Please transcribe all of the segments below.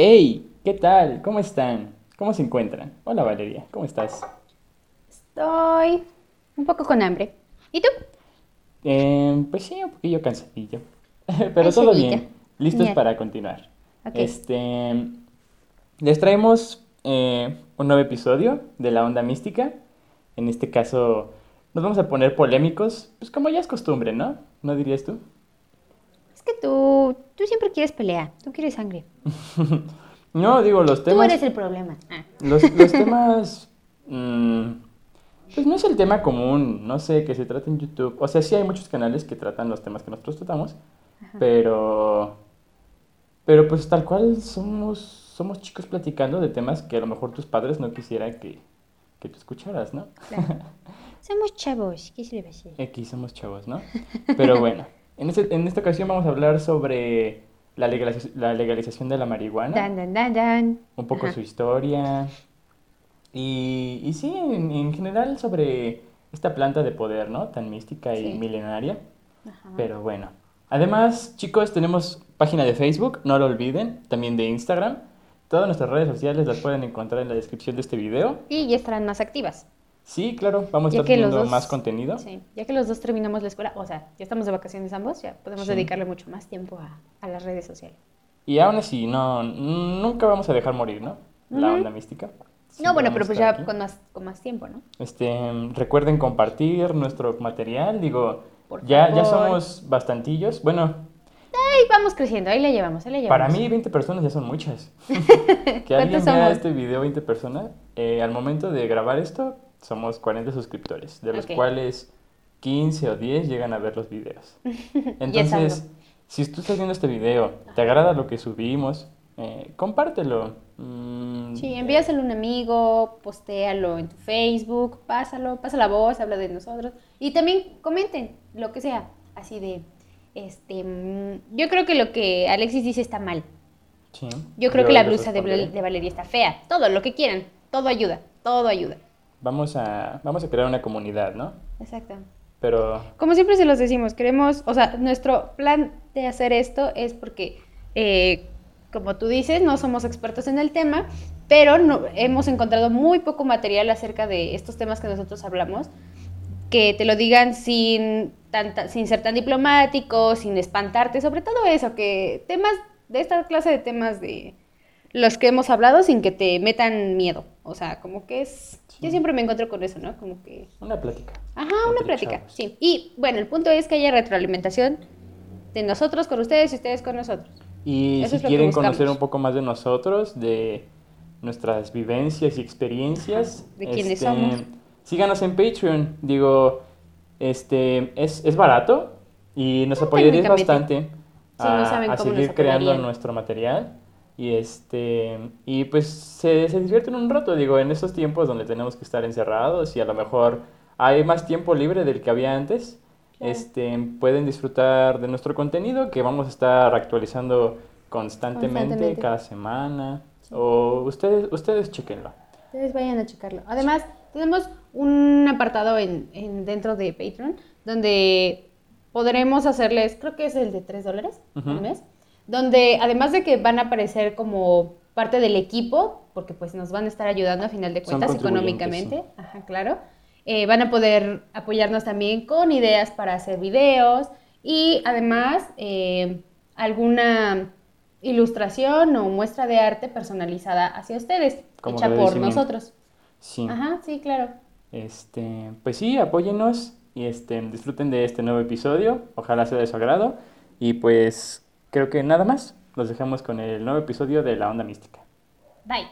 Hey, ¿qué tal? ¿Cómo están? ¿Cómo se encuentran? Hola Valeria, ¿cómo estás? Estoy un poco con hambre. ¿Y tú? Eh, pues sí, un poquillo cansadillo. Pero todo bien. Listos para continuar. Ok. Este, les traemos eh, un nuevo episodio de la onda mística. En este caso, nos vamos a poner polémicos, pues como ya es costumbre, ¿no? ¿No dirías tú? Que tú, tú siempre quieres pelea. Tú quieres sangre. No, digo, los Tú temas... eres el problema. Ah. Los, los temas. mm, pues no es el tema común, no sé, que se trata en YouTube. O sea, sí hay muchos canales que tratan los temas que nosotros tratamos, pero. Pero pues tal cual somos, somos chicos platicando de temas que a lo mejor tus padres no quisieran que, que tú escucharas, ¿no? Claro. Somos chavos. ¿Qué se le va a hacer? Aquí somos chavos, ¿no? Pero bueno, en, este- en esta ocasión vamos a hablar sobre la, legaliz- la legalización de la marihuana. Dan, dan, dan, dan. un poco Ajá. su historia y, y sí, en, en general sobre esta planta de poder, ¿no? Tan mística y Sí. milenaria. Ajá. Pero bueno. Además, chicos, tenemos página de Facebook, no lo olviden, también de Instagram. Todas nuestras redes sociales las pueden encontrar en la descripción de este video. Y ya estarán más activas. Sí, claro, vamos a estar teniendo dos- más contenido. Sí. Ya que los dos terminamos la escuela, o sea, ya estamos de vacaciones ambos, ya podemos Sí. dedicarle mucho más tiempo a, a las redes sociales. Y aún así, no, nunca vamos a dejar morir, ¿no? La onda mística. No, Siempre bueno, pero pues ya aquí. con más, con más tiempo, ¿no? Este, recuerden compartir nuestro material, digo, Por ya, ya somos bastantillos. Bueno, Ahí vamos creciendo, ahí la llevamos, ahí la llevamos. para mí 20 personas ya son muchas. que alguien ¿Cuántos vea somos? este video 20 personas, eh, al momento de grabar esto, somos 40 suscriptores, de los cuales 15 o 10 llegan a ver los videos. Entonces, si tú estás viendo este video, te agrada lo que subimos, eh, compártelo. Mm, Sí, envíaselo a un amigo, postéalo en tu Facebook, pásalo, pasa la voz, habla de nosotros. Y también comenten lo que sea, así de, este, mm, yo creo que lo que Alexis dice está mal. sí, Yo creo que la blusa de, de Valeria está fea. Todo, lo que quieran, todo ayuda, todo ayuda. Vamos a, vamos a crear una comunidad, ¿no? Exacto. Pero Como siempre se los decimos, queremos, o sea, nuestro plan de hacer esto es porque, eh, como tú dices, no somos expertos en el tema, pero no, hemos encontrado muy poco material acerca de estos temas que nosotros hablamos, que te lo digan sin, tanta, sin ser tan diplomático, sin espantarte, sobre todo eso, que temas de esta clase de temas de los que hemos hablado sin que te metan miedo. O sea, como que es... Yo siempre me encuentro con eso, ¿no? Como que... una plática. Ajá, una plática, chavos. sí. Y bueno, el punto es que haya retroalimentación de nosotros con ustedes y ustedes con nosotros. Y Eso si quieren conocer un poco más de nosotros, de nuestras vivencias y experiencias, Ajá, de quiénes somos. síganos en Patreon. Digo, este es, es barato y nos No, apoyarías técnicamente. bastante Sí, no a, saben a seguir nos creando nuestro material. Y este y pues se, se divierten un rato, digo, en esos tiempos donde tenemos que estar encerrados y a lo mejor hay más tiempo libre del que había antes. Claro. Este, pueden disfrutar de nuestro contenido que vamos a estar actualizando constantemente, Constantemente. cada semana. O ustedes, ustedes chequenlo. Ustedes vayan a checarlo. Además, tenemos un apartado en, en- dentro de Patreon donde podremos hacerles, creo que es el de 3 dólares al mes, donde además de que van a aparecer como parte del equipo, porque pues nos van a estar ayudando a final de cuentas económicamente, ajá, claro, eh, van a poder apoyarnos también con ideas para hacer videos y además eh, alguna ilustración o muestra de arte personalizada hacia ustedes, Como hecha por nosotros. Sí. Ajá, sí, claro. Este, pues sí, apóyennos y este, disfruten de este nuevo episodio. Ojalá sea de su agrado. Y pues creo que nada más. Los dejamos con el nuevo episodio de La Onda Mística. Bye.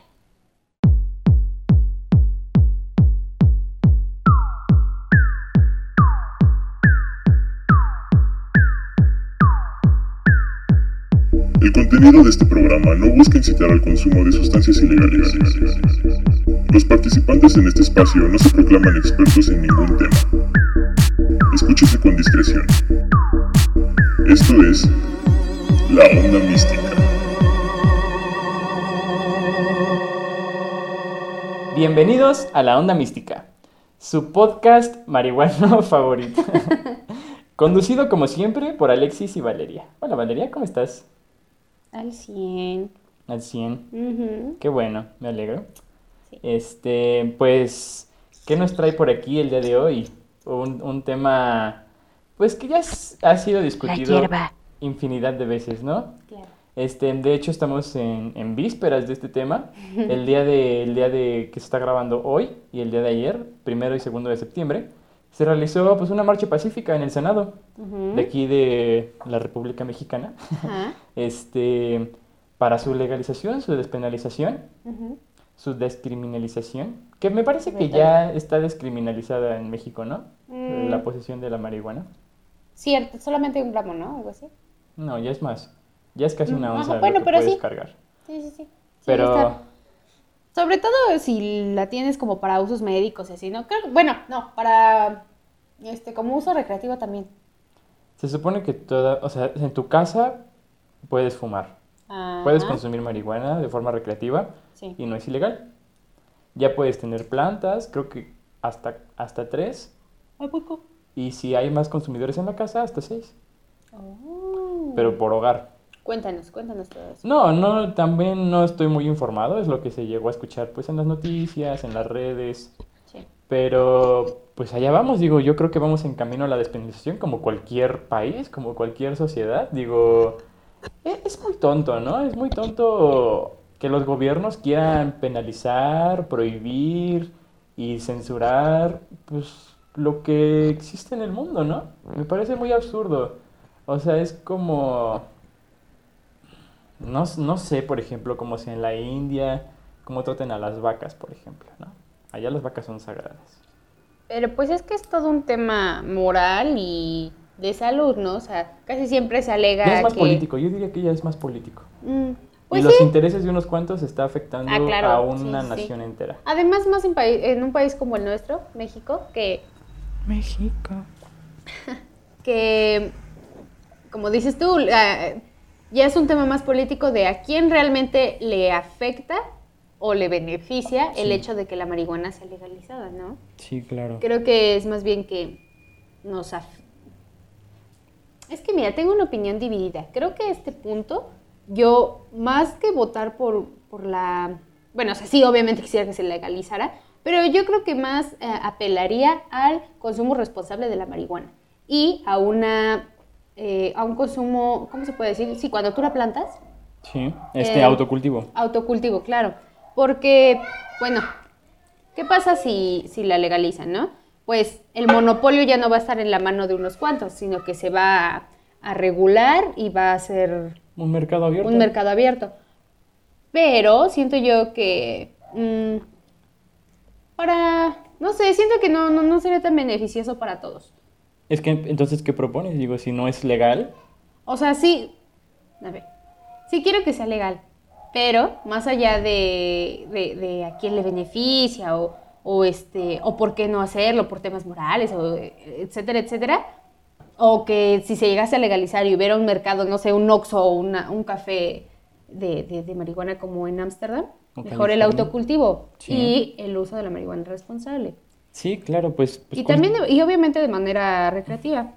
El contenido de este programa no busca incitar al consumo de sustancias ilegales. Los participantes en este espacio no se proclaman expertos en ningún tema. Escúchese con discreción. Esto es La Onda Mística. Bienvenidos a La Onda Mística, su podcast marihuano favorito. Conducido como siempre por Alexis y Valeria. Hola Valeria, ¿cómo estás? Al 100. al 100. Ujú. Qué bueno, me alegro. Sí. Este, pues, ¿qué nos trae por aquí el día de hoy? Un, un tema, pues que ya ha sido discutido infinidad de veces, ¿no? Claro. Este, de hecho, estamos en, en vísperas de este tema. El día de, el día de que se está grabando hoy y el día de ayer, primero y segundo de septiembre, se realizó pues una marcha pacífica en el Senado de aquí de la República Mexicana, este, para su legalización, su despenalización, su descriminalización, que me parece que ya está descriminalizada en México, ¿no? Mm. La posesión de la marihuana. Cierto, solamente un gramo, ¿no? Algo así. No, ya es más. Ya es casi una Mm, onza ajá, lo bueno, que pero puedes sí. cargar. Sí, sí, sí. Sí, Pero. Sobre todo si la tienes como para usos médicos y así, ¿no? Creo- bueno, no, para este como uso recreativo también. se supone que toda, o sea, en tu casa puedes fumar, puedes consumir marihuana de forma recreativa Sí. y no es ilegal. Ya puedes tener plantas, creo que hasta, hasta tres, ¿A poco? y si hay más consumidores en la casa, hasta seis, Oh. Pero por hogar. Cuéntanos, cuéntanos todo eso. No, no, también no estoy muy informado, es lo que se llegó a escuchar pues en las noticias, en las redes, Sí. pero pues allá vamos, digo, yo creo que vamos en camino a la despenalización como cualquier país, como cualquier sociedad, digo, e- es muy tonto, ¿no? Es muy tonto que los gobiernos quieran penalizar, prohibir y censurar pues lo que existe en el mundo, ¿no? Me parece muy absurdo. O sea, es como no, no sé, por ejemplo, cómo sea en la India, cómo traten a las vacas, por ejemplo, ¿no? Allá las vacas son sagradas. Pero pues es que es todo un tema moral y de salud, ¿no? O sea, casi siempre se alega Ya es más que... político, yo diría que ya es más político. Mm, y pues los sí. intereses de unos cuantos está afectando Ah, claro, a una sí. nación entera. Además, más en, en un país como el nuestro, México, que, México. que como dices tú, ya es un tema más político de a quién realmente le afecta o le beneficia el Sí. hecho de que la marihuana sea legalizada, ¿no? Sí, claro. Creo que es más bien que nos... af- Es que mira, tengo una opinión dividida. Creo que a este punto, yo más que votar por, por la... Bueno, o sea, sí, obviamente quisiera que se legalizara, pero yo creo que más eh, apelaría al consumo responsable de la marihuana y a una... eh, a un consumo, ¿cómo se puede decir? Sí, cuando tú la plantas, Sí, este Eh, autocultivo. Autocultivo, claro. Porque, bueno, ¿qué pasa si, si la legalizan, no? Pues el monopolio ya no va a estar en la mano de unos cuantos, sino que se va a, a regular y va a ser Un mercado abierto. un mercado abierto. Pero siento yo que mm, para, no sé, siento que no, no, no sería tan beneficioso para todos. Es que entonces, ¿qué propones? Digo, si no es legal, O sea, sí, a ver, sí quiero que sea legal, pero más allá de, de- de a quién le beneficia o, o, este, o por qué no hacerlo, por temas morales, o, etcétera, etcétera, o que si se llegase a legalizar y hubiera un mercado, no sé, un Oxxo o una- un café de, de- de marihuana como en Ámsterdam, mejor el autocultivo Sí. y el uso de la marihuana responsable. Sí, claro, pues... pues Y también, y obviamente de manera recreativa.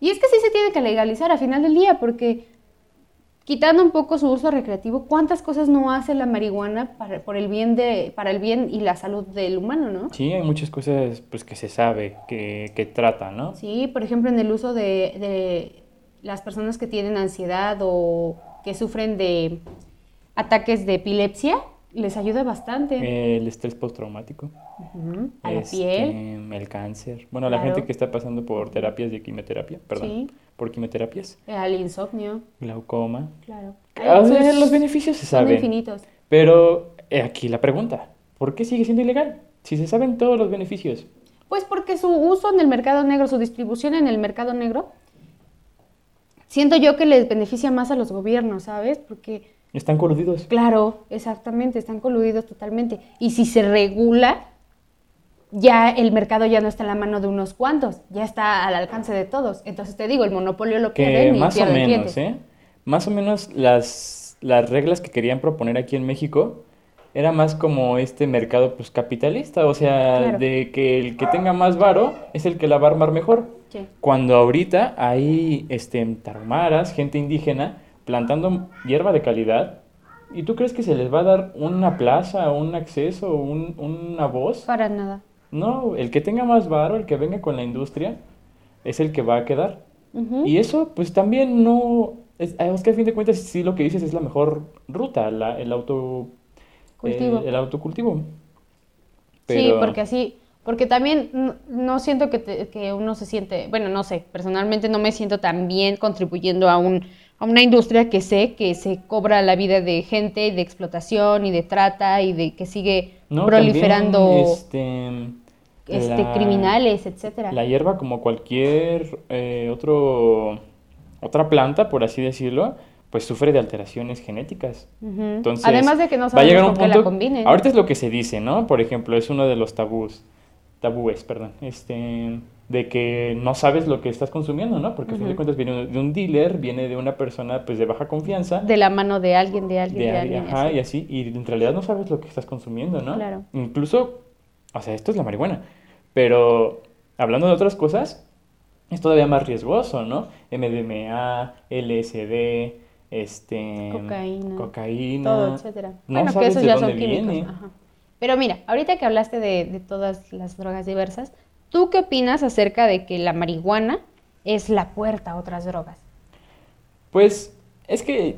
Y es que sí se tiene que legalizar a final del día, porque quitando un poco su uso recreativo, ¿cuántas cosas no hace la marihuana para, por el bien de, para el bien y la salud del humano, no? Sí, hay muchas cosas pues que se sabe, que, que trata, ¿no? Sí, por ejemplo, en el uso de, de las personas que tienen ansiedad o que sufren de ataques de epilepsia, les ayuda bastante. El estrés postraumático. A la este, piel. El cáncer. Bueno, la Claro. gente que está pasando por terapias de quimioterapia, perdón, Sí. por quimioterapias, Al insomnio, glaucoma. claro. O sea, los beneficios se son saben. infinitos. Pero eh, aquí la pregunta, ¿por qué sigue siendo ilegal? Si se saben todos los beneficios. Pues porque su uso en el mercado negro, su distribución en el mercado negro, siento yo que les beneficia más a los gobiernos, ¿sabes? Porque, Están coludidos. claro, exactamente, están coludidos totalmente. Y si se regula, ya el mercado ya no está en la mano de unos cuantos, ya está al alcance de todos. Entonces te digo, el monopolio lo Que y más o menos, clientes. ¿eh? Más o menos las, las reglas que querían proponer aquí en México era más como este mercado pues capitalista, o sea, Claro. de que el que tenga más varo es el que la va a armar mejor. Sí. Cuando ahorita hay este, tarahumaras, gente indígena, plantando hierba de calidad ¿Y tú crees que se les va a dar una plaza, un acceso, un, una voz? Para nada. No, el que tenga más varo, el que venga con la industria, es el que va a quedar. Y eso, pues también no. Es, que a fin de cuentas, sí lo que dices es la mejor ruta, la, el auto. Cultivo. El, autocultivo. Sí, porque así. Porque también no, siento que, que uno se siente. Bueno, no sé, personalmente no me siento tan bien contribuyendo a un a una industria que sé que se cobra la vida de gente, de explotación y de trata y de que sigue proliferando este, este criminales, etcétera. La hierba como cualquier eh, otro otra planta, por así decirlo, pues sufre de alteraciones genéticas. Entonces, además de que no sabemos con qué la combinen. Ahorita es lo que se dice, ¿no? Por ejemplo, es uno de los tabús, tabúes, perdón. Este de que no sabes lo que estás consumiendo, ¿no? Porque a fin de cuentas viene de un dealer, viene de una persona pues de baja confianza. De la mano de alguien, de alguien, de, alguien. Ajá, y así. Y en realidad no sabes lo que estás consumiendo, ¿no? Claro. Incluso, o sea, esto es la marihuana. Pero hablando de otras cosas, es todavía más riesgoso, ¿no? MDMA, LSD, este... Cocaína. Cocaína. Todo, etcétera. No bueno, que esos ya son químicos. Ajá. Pero mira, ahorita que hablaste de, de todas las drogas diversas, ¿Tú qué opinas acerca de que la marihuana es la puerta a otras drogas? Pues es que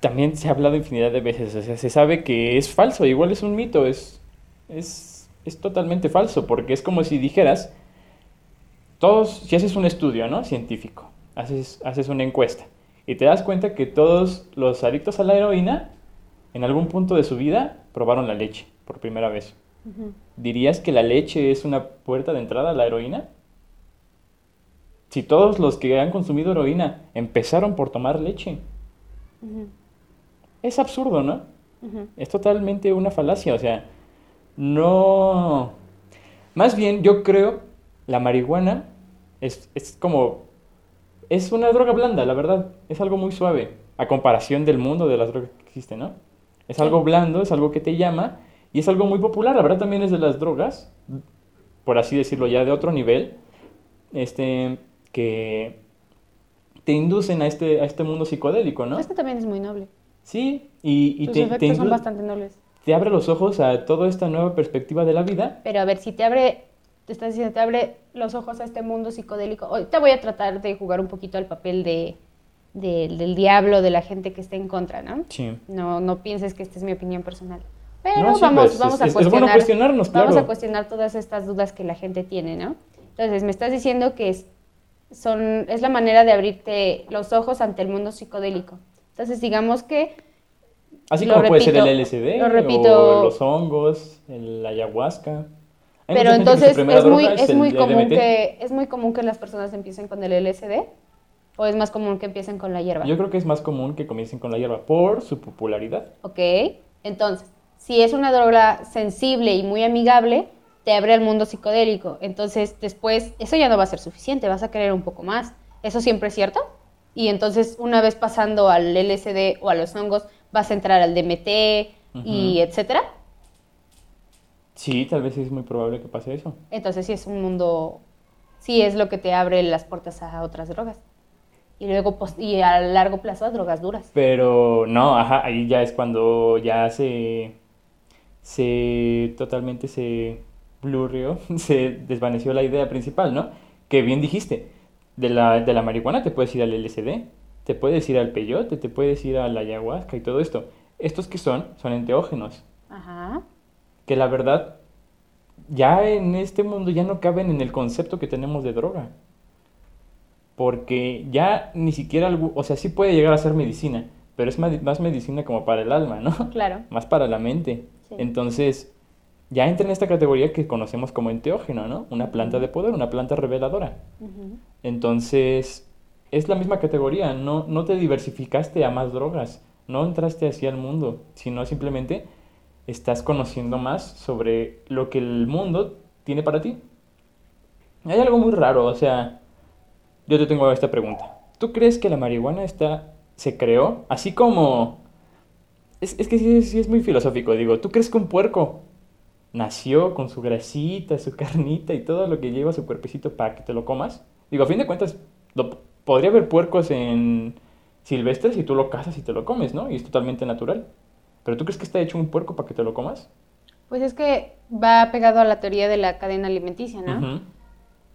también se ha hablado infinidad de veces, o sea, se sabe que es falso, igual es un mito, es, es, es totalmente falso, porque es como si dijeras, todos, si haces un estudio, ¿no? Científico, haces, haces una encuesta y te das cuenta que todos los adictos a la heroína, en algún punto de su vida, probaron la leche por primera vez. ¿Dirías que la leche es una puerta de entrada a la heroína? Si todos los que han consumido heroína empezaron por tomar leche. Es absurdo, ¿no? Es totalmente una falacia, o sea, no... Más bien, yo creo, la marihuana es, es como... Es una droga blanda, la verdad. Es algo muy suave, a comparación del mundo de las drogas que existen, ¿no? Es algo blando, es algo que te llama y es algo muy popular, la verdad también es de las drogas, por así decirlo ya de otro nivel, este, que te inducen a este, a este mundo psicodélico, ¿no? Este también es muy noble. Sí, y, y te, efectos son bastante nobles. Te abre los ojos a toda esta nueva perspectiva de la vida. Pero a ver, si te abre, te estás diciendo, te abre los ojos a este mundo psicodélico. Hoy te voy a tratar de jugar un poquito al papel de, del diablo, de la gente que está en contra, ¿no? Sí. No, no pienses que esta es mi opinión personal. Pero vamos, pues, vamos a cuestionar. cuestionarnos, claro. Vamos a cuestionar todas estas dudas que la gente tiene, ¿no? Entonces, me estás diciendo que es, son, es la manera de abrirte los ojos ante el mundo psicodélico. Entonces, digamos que. Así como puede ser el LSD, lo repito, o los hongos, el ayahuasca. pero entonces es muy, es muy común que es muy común que las personas empiecen con el LSD o es más común que empiecen con la hierba. Yo creo que es más común que comiencen con la hierba por su popularidad. Ok, entonces si es una droga sensible y muy amigable, te abre al mundo psicodélico. Entonces, después, eso ya no va a ser suficiente, vas a querer un poco más. ¿Eso siempre es cierto? Y entonces, una vez pasando al LSD o a los hongos, vas a entrar al DMT y etcétera. Sí, tal vez es muy probable que pase eso. Entonces, sí es un mundo, sí es lo que te abre las puertas a otras drogas. Y luego, y a largo plazo, a drogas duras. Pero no, ajá, ahí ya es cuando ya se se totalmente se blurrió, se desvaneció la idea principal, ¿no? Que bien dijiste, de la, de la marihuana te puedes ir al LSD, te puedes ir al peyote, te puedes ir a la ayahuasca y todo esto. Estos que son, son enteógenos. Ajá. Que la verdad, ya en este mundo ya no caben en el concepto que tenemos de droga. Porque ya ni siquiera, o sea, sí puede llegar a ser medicina, pero es más, más medicina como para el alma, ¿no? Claro. Más para la mente. Entonces, ya entra en esta categoría que conocemos como enteógeno, ¿no? Una planta de poder, una planta reveladora. Entonces, es la misma categoría, no, no te diversificaste a más drogas, no entraste hacia el mundo, sino simplemente estás conociendo más sobre lo que el mundo tiene para ti. Hay algo muy raro, o sea, yo te tengo esta pregunta. ¿Tú crees que la marihuana está, se creó así como es, que sí, es muy filosófico, digo, ¿tú crees que un puerco nació con su grasita, su carnita y todo lo que lleva su cuerpecito para que te lo comas? Digo, a fin de cuentas, podría haber puercos en silvestres y tú lo cazas y te lo comes, ¿no? Y es totalmente natural. ¿Pero tú crees que está hecho un puerco para que te lo comas? Pues es que va pegado a la teoría de la cadena alimenticia, ¿no?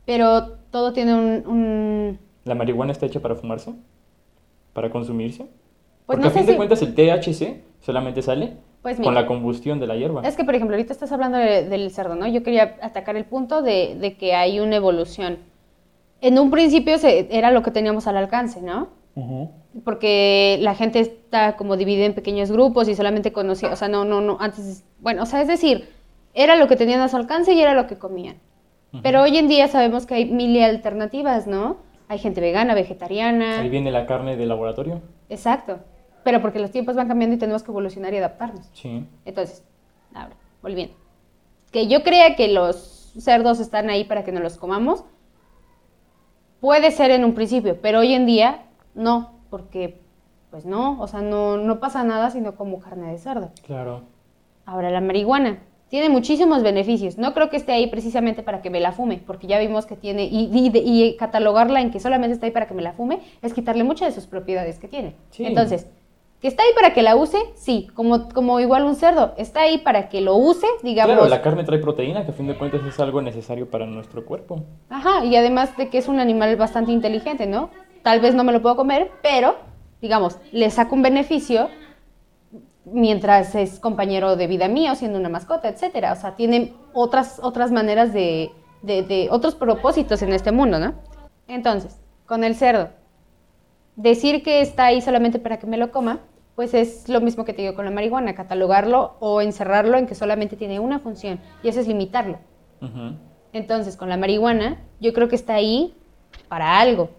Pero todo tiene un... un- ¿La marihuana está hecha para fumarse? ¿Para consumirse? Pues Porque no a fin de cuentas el THC solamente sale Pues con la combustión de la hierba. Es que, por ejemplo, ahorita estás hablando de- del cerdo, ¿no? Yo quería atacar el punto de, de que hay una evolución. En un principio se- era lo que teníamos al alcance, ¿no? Porque la gente está como dividida en pequeños grupos y solamente conocía, o sea, no, no, no, antes, bueno, o sea, es decir, era lo que tenían a su alcance y era lo que comían. Pero hoy en día sabemos que hay mil alternativas, ¿no? Hay gente vegana, vegetariana. Ahí viene la carne de laboratorio. Exacto. Pero porque los tiempos van cambiando y tenemos que evolucionar y adaptarnos. Sí. Entonces, ahora, volviendo. Que yo crea que los cerdos están ahí para que nos los comamos, puede ser en un principio, pero hoy en día no, porque pues no, o sea, no, no pasa nada sino como carne de cerdo. Claro. Ahora, la marihuana tiene muchísimos beneficios. No creo que esté ahí precisamente para que me la fume, porque ya vimos que tiene, y, y- y catalogarla en que solamente está ahí para que me la fume, es quitarle muchas de sus propiedades que tiene. Sí. Entonces, ¿que está ahí para que la use? Sí, como, como igual un cerdo. Está ahí para que lo use, digamos. Claro, la carne trae proteína, que a fin de cuentas es algo necesario para nuestro cuerpo. Ajá, y además de que es un animal bastante inteligente, ¿no? Tal vez no me lo puedo comer, pero, digamos, le saco un beneficio mientras es compañero de vida mío, siendo una mascota, etcétera. O sea, tiene otras, otras maneras de, de, de- otros propósitos en este mundo, ¿no? Entonces, con el cerdo, decir que está ahí solamente para que me lo coma, pues es lo mismo que te digo con la marihuana, catalogarlo o encerrarlo en que solamente tiene una función, y eso es limitarlo. Entonces, con la marihuana, yo creo que está ahí para algo.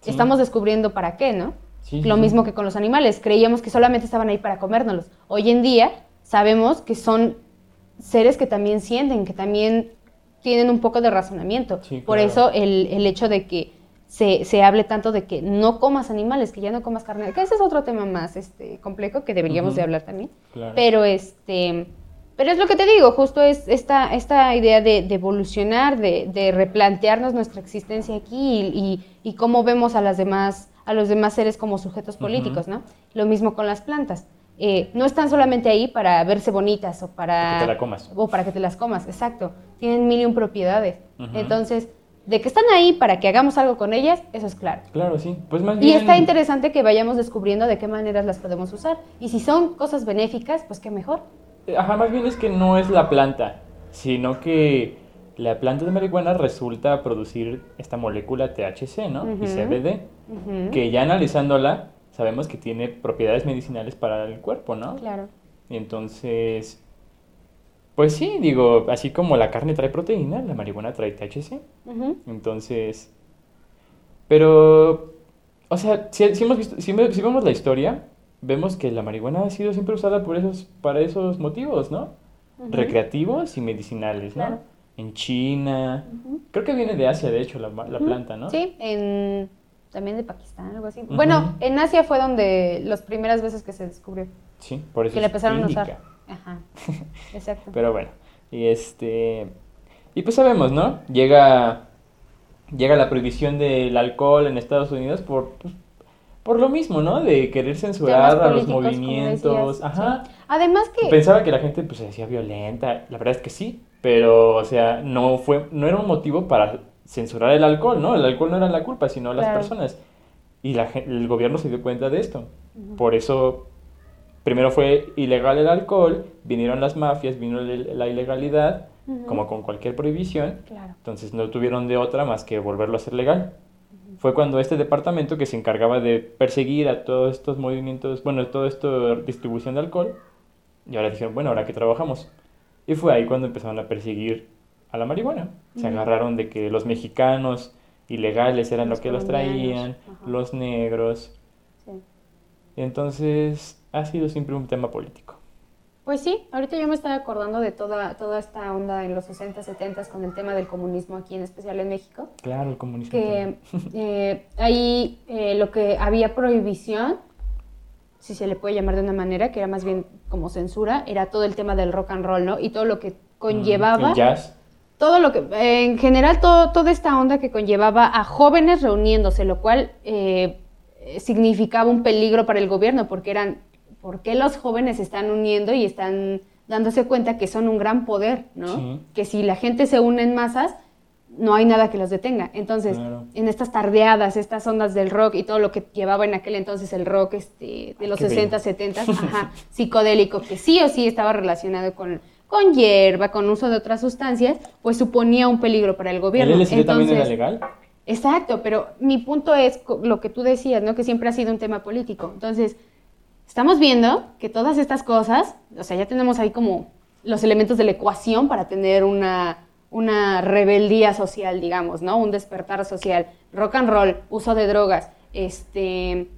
Sí. Estamos descubriendo para qué, ¿no? Sí, Lo sí. mismo que con los animales. Creíamos que solamente estaban ahí para comérnoslos. Hoy en día sabemos que son seres que también sienten, que también tienen un poco de razonamiento. Por claro. eso el, el hecho de que se, se hable tanto de que no comas animales, que ya no comas carne, que ese es otro tema más este, complejo que deberíamos de hablar también. Claro. Pero este, pero es lo que te digo, justo es esta, esta idea de, de evolucionar, de, de replantearnos nuestra existencia aquí y, y- y cómo vemos a las demás, a los demás seres como sujetos políticos, ¿no? Lo mismo con las plantas. Eh, no están solamente ahí para verse bonitas o para... Que te la comas. O para que te las comas, exacto. Tienen mil y un propiedades. Entonces, de que están ahí para que hagamos algo con ellas, eso es claro. Claro, sí. Pues más Y bien... está interesante que vayamos descubriendo de qué maneras las podemos usar. Y si son cosas benéficas, pues qué mejor. Ajá, más bien es que no es la planta, sino que la planta de marihuana resulta producir esta molécula THC, ¿no? Y CBD, Ujú. que ya analizándola sabemos que tiene propiedades medicinales para el cuerpo, ¿no? Claro. Y entonces, pues sí, digo, así como la carne trae proteína, la marihuana trae THC. Entonces, pero, o sea, si, si hemos visto, si, ve- si vemos la historia, vemos que la marihuana ha sido siempre usada por esos, para esos motivos, ¿no? Recreativos y medicinales, ¿no? Claro. En China, creo que viene de Asia, de hecho, la, la planta, ¿no? Sí, en, también de Pakistán, algo así. Bueno, en Asia fue donde las primeras veces que se descubrió, Sí, por eso que la es empezaron a usar. Ajá, exacto. Pero bueno, y este. Y pues sabemos, ¿no? Llega. Llega la prohibición del alcohol en Estados Unidos por. pues, por lo mismo, ¿no? De querer censurar a los movimientos. decías, Ajá. sí. Además que... Pensaba que la gente pues se decía violenta. La verdad es que sí. Pero, o sea, no fue. No era un motivo para censurar el alcohol, ¿no? El alcohol no era la culpa, sino las Claro. personas. Y la, el gobierno se dio cuenta de esto. Por eso, primero fue ilegal el alcohol, vinieron las mafias, vino la ilegalidad, como con cualquier prohibición, Claro. entonces no tuvieron de otra más que volverlo a hacer legal. Fue cuando este departamento que se encargaba de perseguir a todos estos movimientos, bueno, todo esto distribución de alcohol, y ahora dijeron, bueno, ahora que trabajamos. Y fue ahí cuando empezaron a perseguir a la marihuana. Se agarraron de que los mexicanos ilegales eran Los que los traían, los negros, Sí. entonces, ha sido siempre un tema político. Pues sí, ahorita yo me estaba acordando de toda, toda esta onda en los 60, 70 con el tema del comunismo aquí, en especial en México. Claro, el comunismo. que eh, ahí eh, lo que había prohibición, si se le puede llamar de una manera, que era más bien como censura, era todo el tema del rock and roll, ¿no? Y todo lo que conllevaba, El jazz. todo lo que, eh, en general, todo, toda esta onda que conllevaba a jóvenes reuniéndose, lo cual eh, significaba un peligro para el gobierno, porque eran por qué los jóvenes se están uniendo y están dándose cuenta que son un gran poder, ¿no? Sí. Que si la gente se une en masas, no hay nada que los detenga. Entonces, Claro. en estas tardeadas, estas ondas del rock y todo lo que llevaba en aquel entonces el rock este, de los Qué 60, bello. 70, ajá, psicodélico, que sí o sí estaba relacionado con, con hierba, con uso de otras sustancias, pues suponía un peligro para el ¿El gobierno. LSD también era legal? Exacto, pero mi punto es lo que tú decías, ¿no? Que siempre ha sido un tema político. Entonces, estamos viendo que todas estas cosas, o sea, ya tenemos ahí como los elementos de la ecuación para tener una, una rebeldía social, digamos, ¿no? Un despertar social. Rock and roll, uso de drogas, este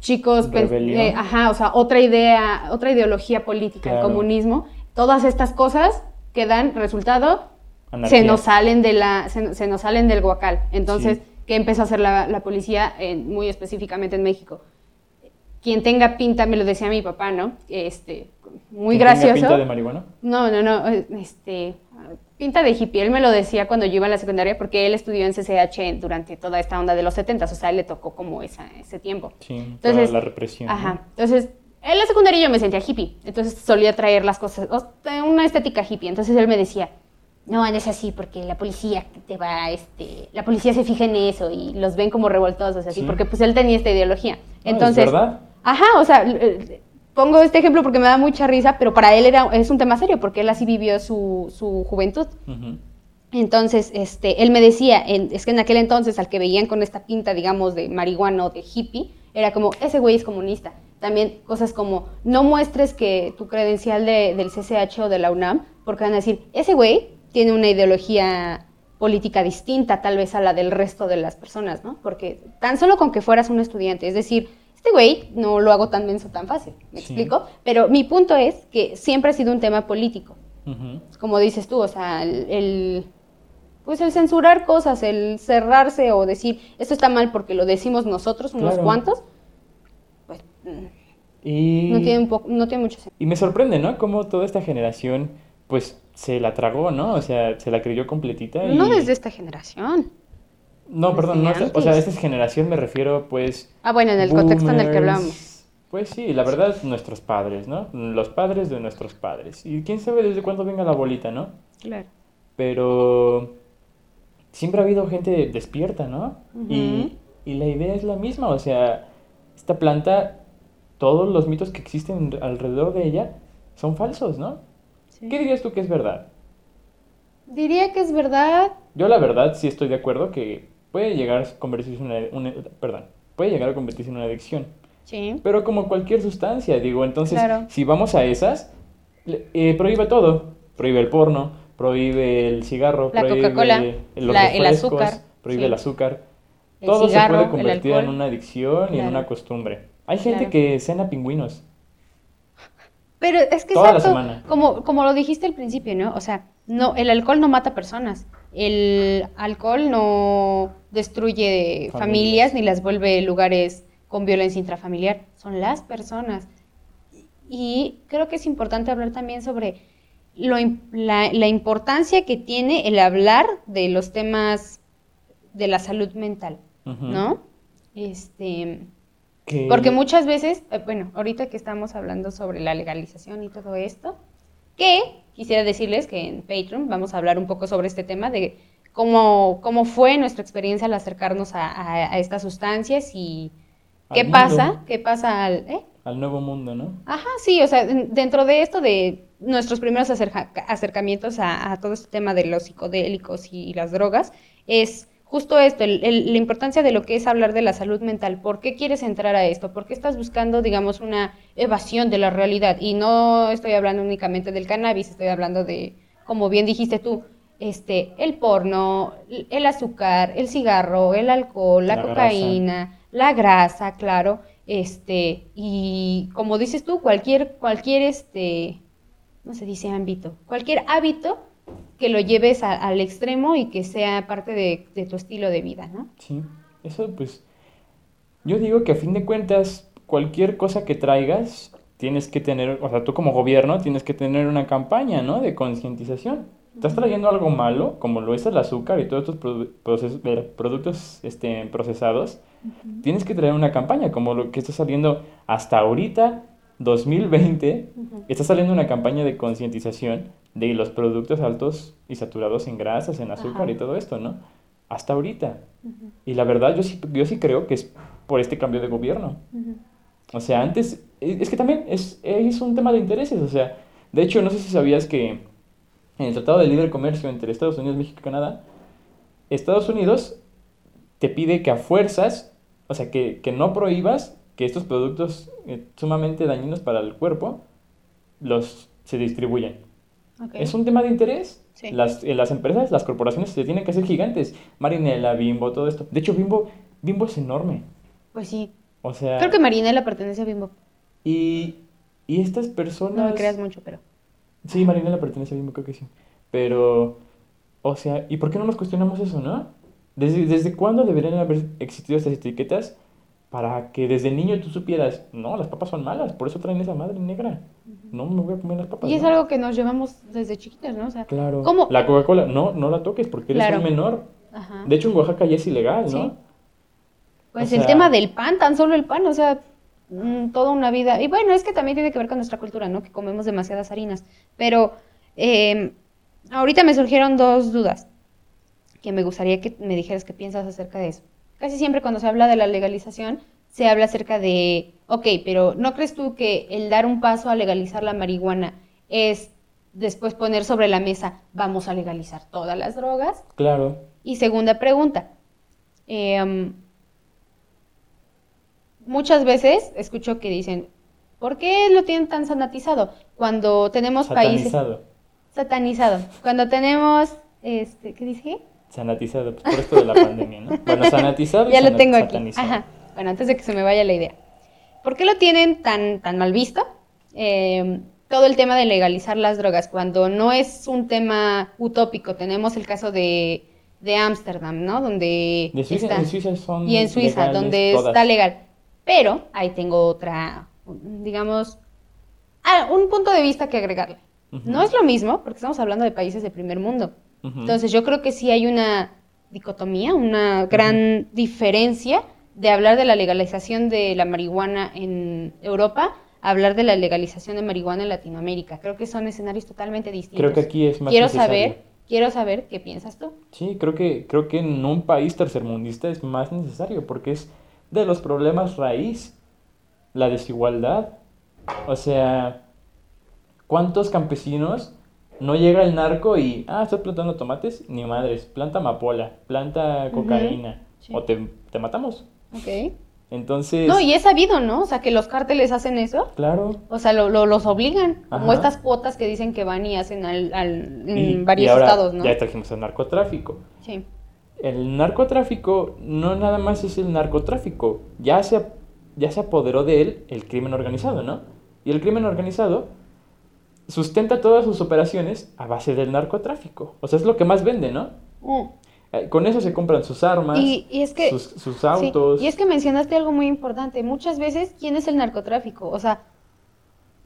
chicos, eh, ajá, o sea, otra idea, otra ideología política, el comunismo, todas estas cosas que dan resultado Anarquía. se nos salen de la se, se nos salen del guacal entonces Sí. qué empezó a hacer la, la policía en- muy específicamente en México quien tenga pinta me lo decía mi papá no este muy ¿Que tenga gracioso pinta de marihuana? no no no este pinta de hippie él me lo decía cuando yo iba a la secundaria porque él estudió en CCH durante toda esta onda de los 70 o sea él le tocó como esa, ese tiempo Sí, Entonces, toda la represión. ¿no? Ajá. Entonces, en la secundaria yo me sentía hippie. Entonces solía traer las cosas, una estética hippie. Entonces él me decía, no, no es así porque la policía te va, este, la policía se fija en eso y los ven como revoltosos, así, Sí. porque pues él tenía esta ideología. No, es verdad. Ajá, o sea, eh, pongo este ejemplo porque me da mucha risa, pero para él era, es un tema serio porque él así vivió su, su juventud. Entonces, este, él me decía, en- es que en aquel entonces al que veían con esta pinta, digamos, de marihuana o de hippie, era como, ese güey es comunista. También cosas como, no muestres que tu credencial de- del CCH o de la UNAM, porque van a decir, ese güey tiene una ideología política distinta tal vez a la del resto de las personas, ¿no? Porque tan solo con que fueras un estudiante, es decir, este güey no lo hago tan menso tan fácil, ¿me Sí. explico? Pero mi punto es que siempre ha sido un tema político como dices tú, o sea, el, el- pues el censurar cosas, el cerrarse o decir esto está mal porque lo decimos nosotros, unos Claro. cuantos, pues mm, Y... no tiene un poco, no tiene mucho sentido. Y me sorprende, ¿no? Cómo toda esta generación, pues, se la tragó, ¿no? O sea, se la creyó completita y... No desde esta generación. No, perdón, no, o sea, antes. esta generación me refiero, pues... Ah, bueno, en el contexto en el que hablamos. Pues sí, la verdad, nuestros padres, ¿no? Los padres de nuestros padres. Y quién sabe desde cuándo venga la bolita, ¿no? Claro. Pero siempre ha habido gente despierta, ¿no? Y, y la idea es la misma, o sea, esta planta, todos los mitos que existen alrededor de ella son falsos, ¿no? Sí. ¿Qué dirías tú que es verdad? Diría que es verdad. Yo la verdad sí estoy de acuerdo que puede llegar a convertirse en una, una- perdón, puede llegar a convertirse en una adicción, Sí. pero como cualquier sustancia, digo, entonces Claro. si vamos a esas, eh, prohíbe todo, prohíbe el porno, prohíbe el cigarro, La prohíbe Coca-Cola, los la- el azúcar, prohíbe sí. el azúcar, El todo cigarro, se el puede convertir en una adicción y en una costumbre. Hay gente Claro. que cena pingüinos. Pero es que Toda la semana. como, como lo dijiste al principio, ¿no? O sea, no, el alcohol no mata personas. El alcohol no destruye familias, Familias. ni las vuelve lugares con violencia intrafamiliar. Son las personas. Y creo que es importante hablar también sobre lo la, la importancia que tiene el hablar de los temas de la salud mental. ¿no? Este, Que- porque muchas veces, eh, bueno, ahorita que estamos hablando sobre la legalización y todo esto, que quisiera decirles que en Patreon vamos a hablar un poco sobre este tema de cómo, cómo fue nuestra experiencia al acercarnos a, a- a estas sustancias y Al qué mundo. pasa, qué pasa al... ¿eh? Al nuevo mundo, ¿no? Ajá, sí, o sea, en- dentro de esto de nuestros primeros acerca- acercamientos a, a todo este tema de los psicodélicos y, las drogas, es justo esto, el- el- la importancia de lo que es hablar de la salud mental. ¿Por qué quieres entrar a esto? ¿Por qué estás buscando, digamos, una evasión de la realidad? Y no estoy hablando únicamente del cannabis, estoy hablando de, como bien dijiste tú, este, el porno, el azúcar, el cigarro, el alcohol, la, La grasa. cocaína, la grasa, claro, este, y como dices tú, cualquier, cualquier, este, no se dice ámbito, cualquier hábito que lo lleves a- al extremo y que sea parte de, de tu estilo de vida, ¿no? Sí, eso pues yo digo que a fin de cuentas cualquier cosa que traigas tienes que tener, o sea, tú como gobierno tienes que tener una campaña, ¿no? De concientización. Estás trayendo algo malo, como lo es el azúcar y todos estos produ- proces- eh, productos este, procesados, tienes que traer una campaña, como lo que está saliendo hasta ahorita, 2020, está saliendo una campaña de concientización de los productos altos y saturados en grasas, en azúcar Ajá. y todo esto, ¿no? Hasta ahorita. Y la verdad, yo sí, yo sí creo que es por este cambio de gobierno. O sea, antes, es es que también es, es un tema de intereses, o sea, de hecho, no sé si sabías que en el Tratado de Libre Comercio entre Estados Unidos, México y Canadá, Estados Unidos te pide que a fuerzas, o sea, que, que no prohíbas que estos productos eh, sumamente dañinos para el cuerpo los se distribuyan. Ok. Es un tema de interés. Sí. Las, eh, las empresas, las corporaciones se tienen que hacer gigantes. Marinela, Bimbo, todo esto. De hecho, Bimbo, Bimbo es enorme. Pues sí. O sea, Creo que Marinela pertenece a Bimbo. y, y estas personas... No me creas mucho, pero. Sí, Marinela pertenece a Bimbo, creo que sí. Pero, o sea, ¿y por qué no nos cuestionamos eso, no? ¿Desde, desde cuándo deberían haber existido estas etiquetas para que desde niño tú supieras, no, las papas son malas, por eso traen esa madre negra? No me voy a comer las papas. Y es ¿no? algo que nos llevamos desde chiquitas, ¿no? O sea, Claro. ¿Cómo? La Coca-Cola, no, no la toques porque eres Claro. un menor. ajá. De hecho, en Oaxaca ya es ilegal, ¿no? Sí. Pues o el sea- tema del pan, tan solo el pan, o sea, toda una vida. Y bueno, es que también tiene que ver con nuestra cultura, ¿no? Que comemos demasiadas harinas. Pero eh, ahorita me surgieron dos dudas que me gustaría que me dijeras qué piensas acerca de eso. Casi siempre cuando se habla de la legalización, se habla acerca de, ok, pero ¿no crees tú que el dar un paso a legalizar la marihuana es después poner sobre la mesa, vamos a legalizar todas las drogas? Claro. Y segunda pregunta. em, muchas veces escucho que dicen, ¿por qué lo tienen tan sanatizado? Cuando tenemos países... Satanizado. Satanizado. Cuando tenemos... Este, ¿Qué dije? Sanatizado, pues por esto de la pandemia, ¿no? Bueno, sanatizado y Ya lo sana- tengo aquí. satanizado. Ajá. Bueno, antes de que se me vaya la idea. ¿Por qué lo tienen tan, tan mal visto? Em, todo el tema de legalizar las drogas, cuando no es un tema utópico. Tenemos el caso de de Ámsterdam, ¿no? Donde De Suiza, está- en Suiza son y en Suiza, donde todas. está legal. Pero ahí tengo otra, digamos, ah, un punto de vista que agregarle. No es lo mismo, porque estamos hablando de países de primer mundo. Entonces yo creo que sí hay una dicotomía, una gran diferencia de hablar de la legalización de la marihuana en Europa a hablar de la legalización de marihuana en Latinoamérica. Creo que son escenarios totalmente distintos. Creo que aquí es más quiero necesario. saber, quiero saber qué piensas tú. Sí, creo que, creo que en un país tercermundista es más necesario porque es de los problemas raíz, la desigualdad. O sea, ¿cuántos campesinos no llega el narco y, ah, estás plantando tomates? Ni madres, planta amapola, planta cocaína, sí. o te, te matamos. Ok. Entonces, No, y es sabido, ¿no? O sea, que los cárteles hacen eso. claro. O sea, lo, lo- los obligan, como estas cuotas que dicen que van y hacen al, al- en Y- y varios ahora estados, ¿no? Ya trajimos el narcotráfico. Sí. El narcotráfico no nada más es el narcotráfico, ya se, ya se apoderó de él el crimen organizado, ¿no? Y el crimen organizado sustenta todas sus operaciones a base del narcotráfico. O sea, es lo que más vende, ¿no? Mm. Eh, Con eso se compran sus armas, Y, y es que... sus, sus sí, autos. y es que mencionaste algo muy importante. Muchas veces, ¿quién es el narcotráfico? O sea,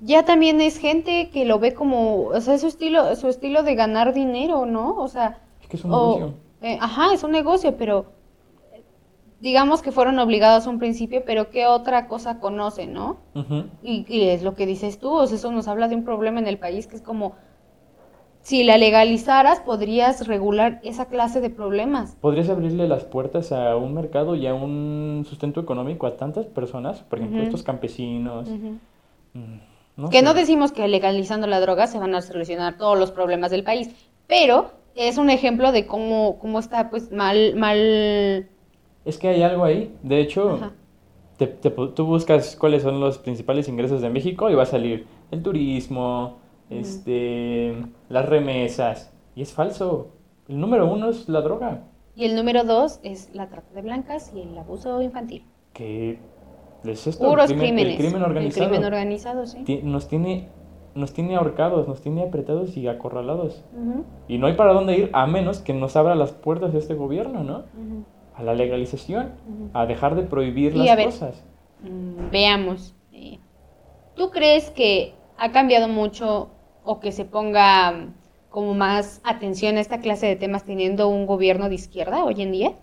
ya también es gente que lo ve como, o sea, es su estilo, su estilo de ganar dinero, ¿no? O sea, Es que es un o- negocio. Eh, ajá, es un negocio, pero eh, digamos que fueron obligados a un principio, pero ¿qué otra cosa conocen, no? Y, y es lo que dices tú, o sea, eso nos habla de un problema en el país que es como, si la legalizaras, podrías regular esa clase de problemas. Podrías abrirle las puertas a un mercado y a un sustento económico a tantas personas, por ejemplo, estos campesinos. Mm, no Que no decimos que legalizando la droga se van a solucionar todos los problemas del país, pero es un ejemplo de cómo, cómo está pues mal, mal... Es que hay algo ahí. De hecho, te- te tú buscas cuáles son los principales ingresos de México y va a salir el turismo, este, las remesas. Y es falso. El número uno es la droga, Y el número dos es la trata de blancas y el abuso infantil. que es esto, el Puros crimen- crímenes. El crimen organizado. El crimen organizado, sí. Nos tiene nos tiene ahorcados, nos tiene apretados y acorralados. Y no hay para dónde ir a menos que nos abra las puertas de este gobierno, ¿no? A la legalización, a dejar de prohibir Y las a ver, cosas. Mm, Veamos. eh, ¿Tú crees que ha cambiado mucho o que se ponga, como más atención a esta clase de temas teniendo un gobierno de izquierda hoy en día?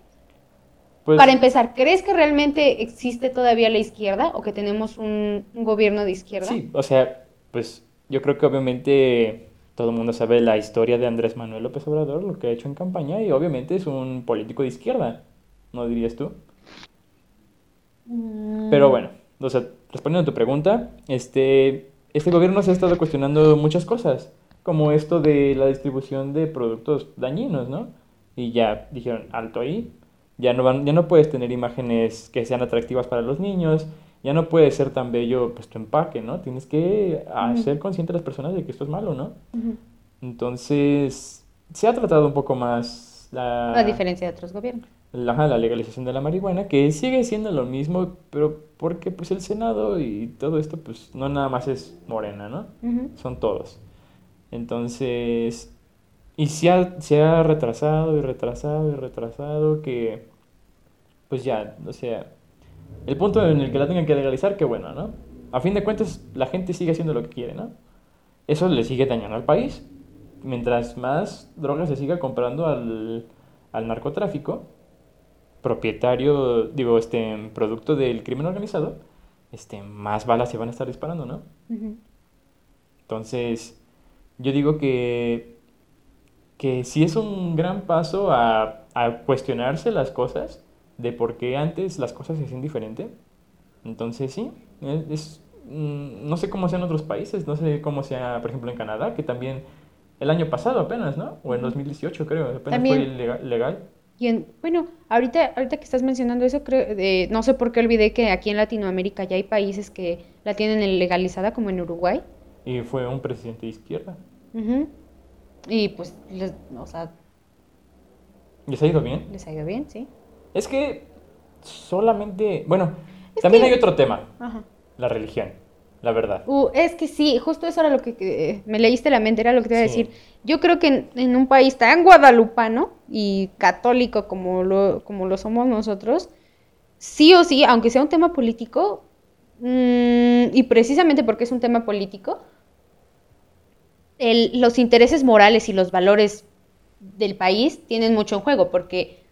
Pues, Para empezar, ¿crees que realmente existe todavía la izquierda o que tenemos un, un gobierno de izquierda? sí, o sea, pues yo creo que obviamente todo el mundo sabe la historia de Andrés Manuel López Obrador, lo que ha hecho en campaña, y obviamente es un político de izquierda, ¿no dirías tú? Mm, Pero bueno, o sea, respondiendo a tu pregunta, este, este gobierno se ha estado cuestionando muchas cosas, como esto de la distribución de productos dañinos, ¿no? Y ya dijeron, alto ahí, ya no van, ya no puedes tener imágenes que sean atractivas para los niños, ya no puede ser tan bello pues tu empaque, ¿no? Tienes que hacer consciente a las personas de que esto es malo, ¿no? ujú. Entonces, se ha tratado un poco más la, A diferencia de otros gobiernos. la, la legalización de la marihuana, que sigue siendo lo mismo, pero porque pues el Senado y todo esto, pues no nada más es Morena, ¿no? Ujú. Son todos. Entonces, y se ha, se ha retrasado y retrasado y retrasado que, pues ya, o sea, el punto en el que la tengan que legalizar, qué bueno, ¿no? A fin de cuentas, la gente sigue haciendo lo que quiere, ¿no? Eso le sigue dañando al país. Mientras más drogas se siga comprando al, al narcotráfico, propietario, digo, este, producto del crimen organizado, este, más balas se van a estar disparando, ¿no? Entonces, yo digo que, que sí es un gran paso a, a cuestionarse las cosas, de por qué antes las cosas se hacían diferente. Entonces, sí, es, mm, no sé cómo sea en otros países, no sé cómo sea, por ejemplo, en Canadá, que también el año pasado apenas, ¿no? O en 2018 creo, apenas También. fue legal. Y en- bueno, ahorita, ahorita que estás mencionando eso, creo, eh, no sé por qué olvidé que aquí en Latinoamérica ya hay países que la tienen legalizada, como en Uruguay. Y fue un presidente de izquierda. Ujú. Y pues, les, o sea, ¿Les ha ido bien? les ha ido bien, sí. Es que solamente, bueno, Es también que- hay otro tema, Ajá. la religión, la verdad. Uh, es que sí, justo eso era lo que, que me leíste la mente, era lo que te iba a Sí. decir. Yo creo que en, en un país tan guadalupano y católico como lo, como lo somos nosotros, sí o sí, aunque sea un tema político, mm, y precisamente porque es un tema político, el- los intereses morales y los valores del país tienen mucho en juego, porque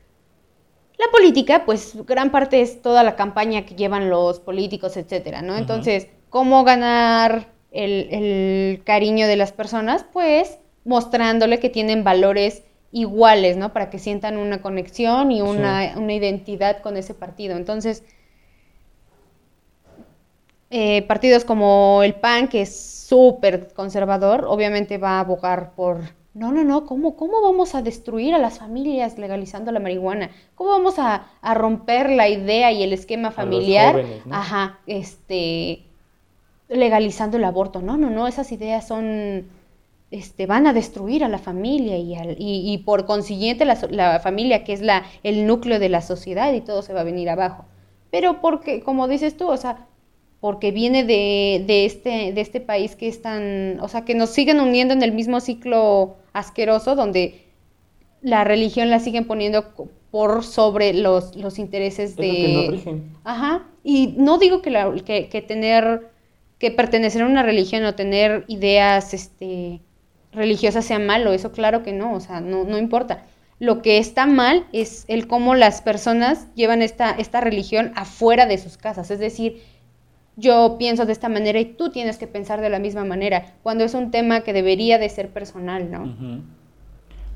la política, pues gran parte es toda la campaña que llevan los políticos, etcétera, ¿no? Entonces, ¿cómo ganar el, el cariño de las personas? Pues mostrándole que tienen valores iguales, ¿no? Para que sientan una conexión y una, una identidad con ese partido. Entonces, eh, partidos como el PAN, que es súper conservador, obviamente va a abogar por, no, no, no, ¿cómo, ¿cómo vamos a destruir a las familias legalizando la marihuana? ¿Cómo vamos a, a romper la idea y el esquema los familiar? jóvenes, ¿no? Ajá, este, legalizando el aborto. No, no, no, esas ideas son, este, van a destruir a la familia y, al- y, y por consiguiente la, la familia, que es la, el núcleo de la sociedad y todo se va a venir abajo. Pero porque, como dices tú, o sea, porque viene de, de este, de este país que es tan, o sea, que nos siguen uniendo en el mismo ciclo asqueroso donde la religión la siguen poniendo por sobre los, los intereses Es lo de... que nos rigen. Ajá, y no digo que, la- que, que tener, que pertenecer a una religión o tener ideas este, religiosas sea malo, eso claro que no, o sea, no, no importa. Lo que está mal es el cómo las personas llevan esta, esta religión afuera de sus casas, es decir, yo pienso de esta manera y tú tienes que pensar de la misma manera, cuando es un tema que debería de ser personal, ¿no?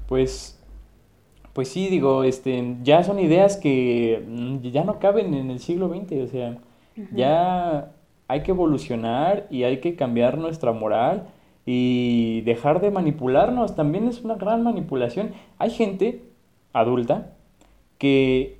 Pues, pues sí, digo, este, ya son ideas que mm, ya no caben en el siglo XX, o sea, ya hay que evolucionar y hay que cambiar nuestra moral y dejar de manipularnos, también es una gran manipulación. Hay gente adulta que,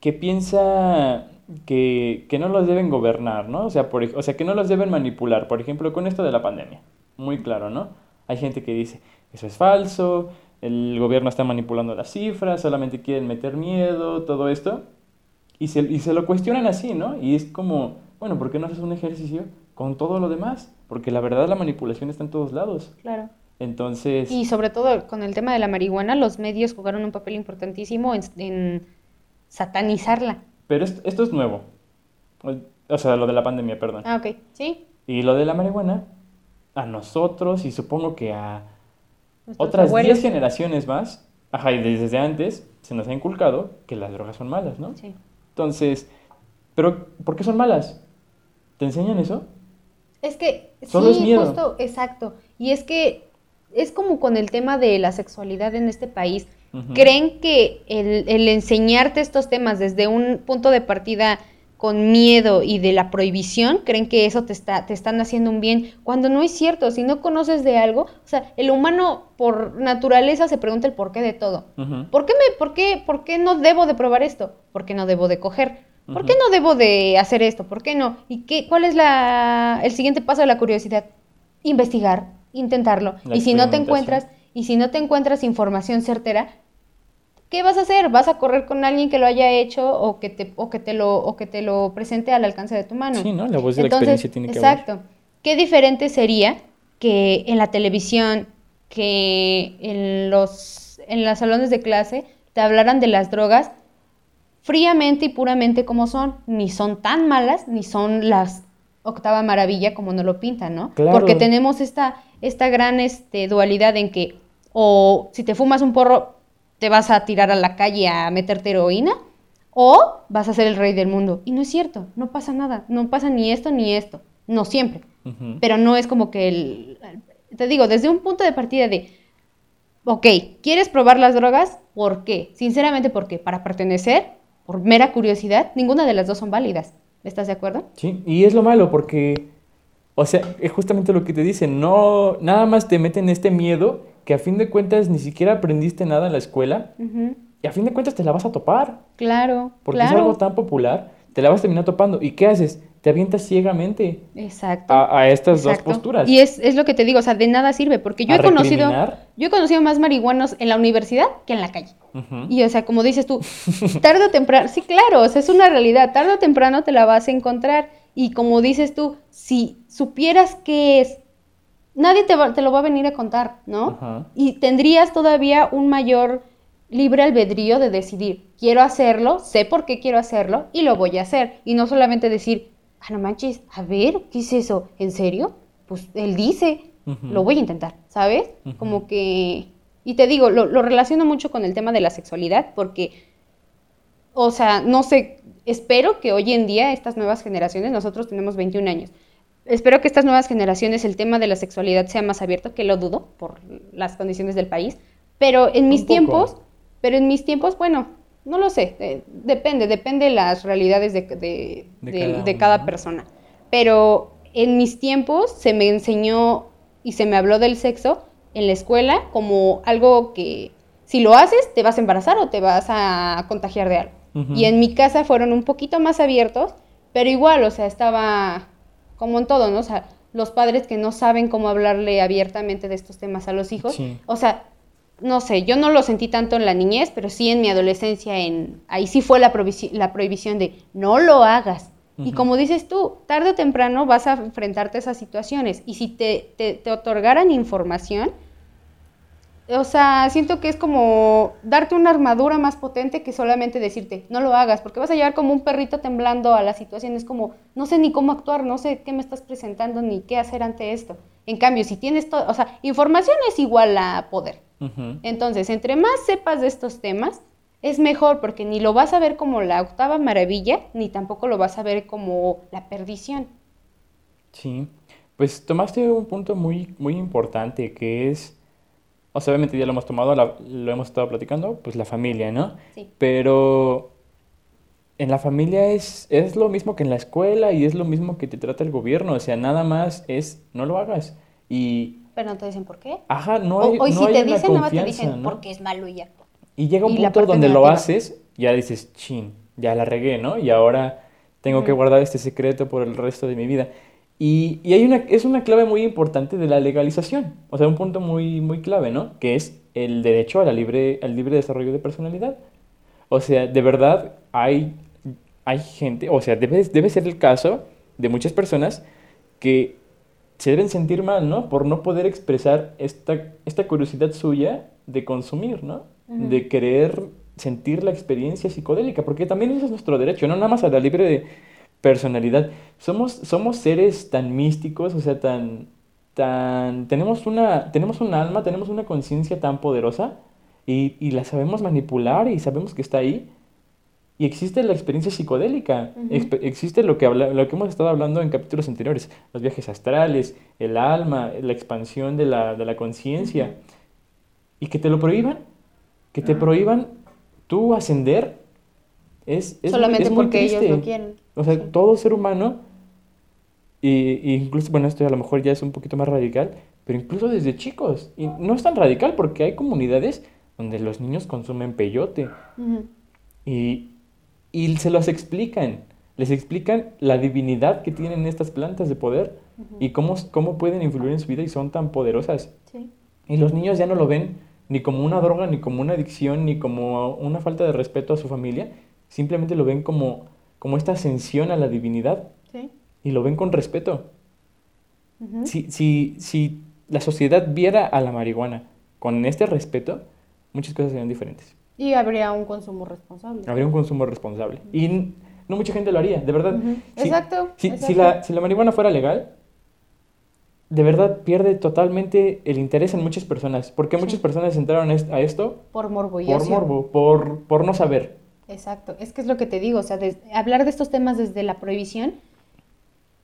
que piensa que, que no los deben gobernar, ¿no? O sea, por, o sea, que no los deben manipular, por ejemplo, con esto de la pandemia, muy claro, ¿no? Hay gente que dice, eso es falso, el gobierno está manipulando las cifras, solamente quieren meter miedo, todo esto, y se, y se lo cuestionan así, ¿no? Y es como, bueno, ¿por qué no haces un ejercicio con todo lo demás? Porque la verdad la manipulación está en todos lados. Claro. Entonces, Y sobre todo con el tema de la marihuana, los medios jugaron un papel importantísimo en, en satanizarla. Pero esto, esto es nuevo. O- sea, lo de la pandemia, perdón. Ah, ok. Sí. Y lo de la marihuana, a nosotros y supongo que a nuestros otras abuelos. 10 generaciones más, ajá, y desde antes se nos ha inculcado que las drogas son malas, ¿no? Sí. Entonces, ¿pero por qué son malas? ¿Te enseñan eso? Es que Solo sí, es miedo. justo, exacto. Y es que es como con el tema de la sexualidad en este país. ¿Creen que el, el enseñarte estos temas desde un punto de partida con miedo y de la prohibición, creen que eso te, está, te están haciendo un bien? Cuando no es cierto, si no conoces de algo, o sea, el humano por naturaleza se pregunta el porqué de todo. ¿Por qué, me, por, qué, ¿Por qué no debo de probar esto? ¿Por qué no debo de coger? ¿Por qué no debo de hacer esto? ¿Por qué no? ¿Y qué, cuál es la, el siguiente paso de la curiosidad? Investigar, intentarlo. La y si no te encuentras, y si no te encuentras información certera, ¿qué vas a hacer? ¿Vas a correr con alguien que lo haya hecho o que te, o que te, lo, o que te lo presente al alcance de tu mano? Sí, ¿no? La voz de la experiencia tiene que haber. Exacto. ¿Qué diferente sería que en la televisión, que en los, en los salones de clase te hablaran de las drogas fríamente y puramente como son? Ni son tan malas, ni son las octava maravilla como nos lo pintan, ¿no? Claro. Porque tenemos esta, esta gran este, dualidad en que o si te fumas un porro te vas a tirar a la calle a meterte heroína o vas a ser el rey del mundo. Y no es cierto, no pasa nada, no pasa ni esto ni esto, no siempre. Pero no es como que el... Te digo, desde un punto de partida de, ok, ¿quieres probar las drogas? ¿Por qué? Sinceramente, ¿por qué? ¿Para pertenecer? ¿Por mera curiosidad? Ninguna de las dos son válidas. ¿Estás de acuerdo? Sí, y es lo malo porque, o sea, es justamente lo que te dicen, no, nada más te meten este miedo que a fin de cuentas ni siquiera aprendiste nada en la escuela y a fin de cuentas te la vas a topar Claro, porque es algo tan popular, te la vas a terminar topando. ¿Y qué haces? Te avientas ciegamente Exacto. a, a estas exacto. dos posturas. Y es, es lo que te digo, o sea, de nada sirve, porque yo A he conocido, yo he conocido más marihuanos en la universidad que en la calle. Y o sea, como dices tú, tarde o temprano, sí, claro, o sea, es una realidad, tarde o temprano te la vas a encontrar. Y como dices tú, si supieras qué es, nadie te, va- te lo va a venir a contar, ¿no? Ajá. Y tendrías todavía un mayor libre albedrío de decidir, quiero hacerlo, sé por qué quiero hacerlo y lo voy a hacer. Y no solamente decir, ah, no manches, a ver, ¿qué es eso? ¿En serio? Pues él dice, lo voy a intentar, ¿sabes? Como que... Y te digo, lo, lo relaciono mucho con el tema de la sexualidad porque, o sea, no sé, espero que hoy en día estas nuevas generaciones, nosotros tenemos 21 años, espero que estas nuevas generaciones el tema de la sexualidad sea más abierto, que lo dudo por las condiciones del país, pero en mis tiempos, pero en mis tiempos, bueno, no lo sé, eh, depende, depende de las realidades de, de- De cada persona. Pero en mis tiempos se me enseñó y se me habló del sexo en la escuela como algo que si lo haces te vas a embarazar o te vas a contagiar de algo. Ujú. Y en mi casa fueron un poquito más abiertos, pero igual, o sea, estaba como en todo, ¿no? O sea, los padres que no saben cómo hablarle abiertamente de estos temas a los hijos. Sí. O sea, no sé, yo no lo sentí tanto en la niñez, pero sí en mi adolescencia, en ahí sí fue la, prohibición de no lo hagas. Y como dices tú, tarde o temprano vas a enfrentarte a esas situaciones. Y si te, te, te otorgaran información, o sea, siento que es como darte una armadura más potente que solamente decirte, no lo hagas, porque vas a llegar como un perrito temblando a la situación. Es como, no sé ni cómo actuar, no sé qué me estás presentando ni qué hacer ante esto. En cambio, si tienes todo, o sea, información es igual a poder. Entonces, entre más sepas de estos temas, es mejor porque ni lo vas a ver como la octava maravilla, ni tampoco lo vas a ver como la perdición. Sí, pues tomaste un punto muy, muy importante que es, o sea, obviamente ya lo hemos tomado, la- lo hemos estado platicando, pues la familia, ¿no? Sí. Pero en la familia es, es lo mismo que en la escuela y es lo mismo que te trata el gobierno, o sea, nada más es, no lo hagas. Y, Pero no te dicen por qué. ajá, no hay, o y no si hay te dicen, nada más te dicen ¿no? porque es malo y ya. Y llega un Y punto donde lo haces, ya dices, chin, ya la regué, ¿no? Y ahora tengo que guardar este secreto por el resto de mi vida. Y, y hay una, es una clave muy importante de la legalización, o sea, un punto muy, muy clave, ¿no? Que es el derecho a la libre, al libre desarrollo de personalidad. O sea, de verdad hay, hay gente, o sea, debe, debe ser el caso de muchas personas que se deben sentir mal, ¿no? Por no poder expresar esta, esta curiosidad suya de consumir, ¿no? Ujú. De querer sentir la experiencia psicodélica, porque también ese es nuestro derecho, no nada más a la libre de personalidad. Somos, somos seres tan místicos, o sea, tan, tan, tenemos una, tenemos un alma, tenemos una conciencia tan poderosa y, y la sabemos manipular y sabemos que está ahí. Y existe la experiencia psicodélica, existe lo que, habla, lo que hemos estado hablando en capítulos anteriores, los viajes astrales, el alma, la expansión de la, de la conciencia. Y que te lo prohíban, que te prohíban tú ascender, es, es Solamente es porque ellos lo quieren. O sea, todo ser humano, y, y incluso, bueno, esto a lo mejor ya es un poquito más radical, pero incluso desde chicos. Y no es tan radical porque hay comunidades donde los niños consumen peyote y, y se los explican. Les explican la divinidad que tienen estas plantas de poder y cómo, cómo pueden influir en su vida y son tan poderosas. Sí. Y los niños ya no lo ven ni como una droga, ni como una adicción, ni como una falta de respeto a su familia. Simplemente lo ven como, como esta ascensión a la divinidad Sí. y lo ven con respeto. Si, si, si la sociedad viera a la marihuana con este respeto, muchas cosas serían diferentes. Y habría un consumo responsable. Habría un consumo responsable. Y no mucha gente lo haría, de verdad. Si- Exacto, Si, exacto. si la, si la marihuana fuera legal, de verdad pierde totalmente el interés en muchas personas. Porque muchas personas entraron a esto Por morbo por morbo, por, por no saber. Exacto, es que es lo que te digo, o sea, hablar de estos temas desde la prohibición,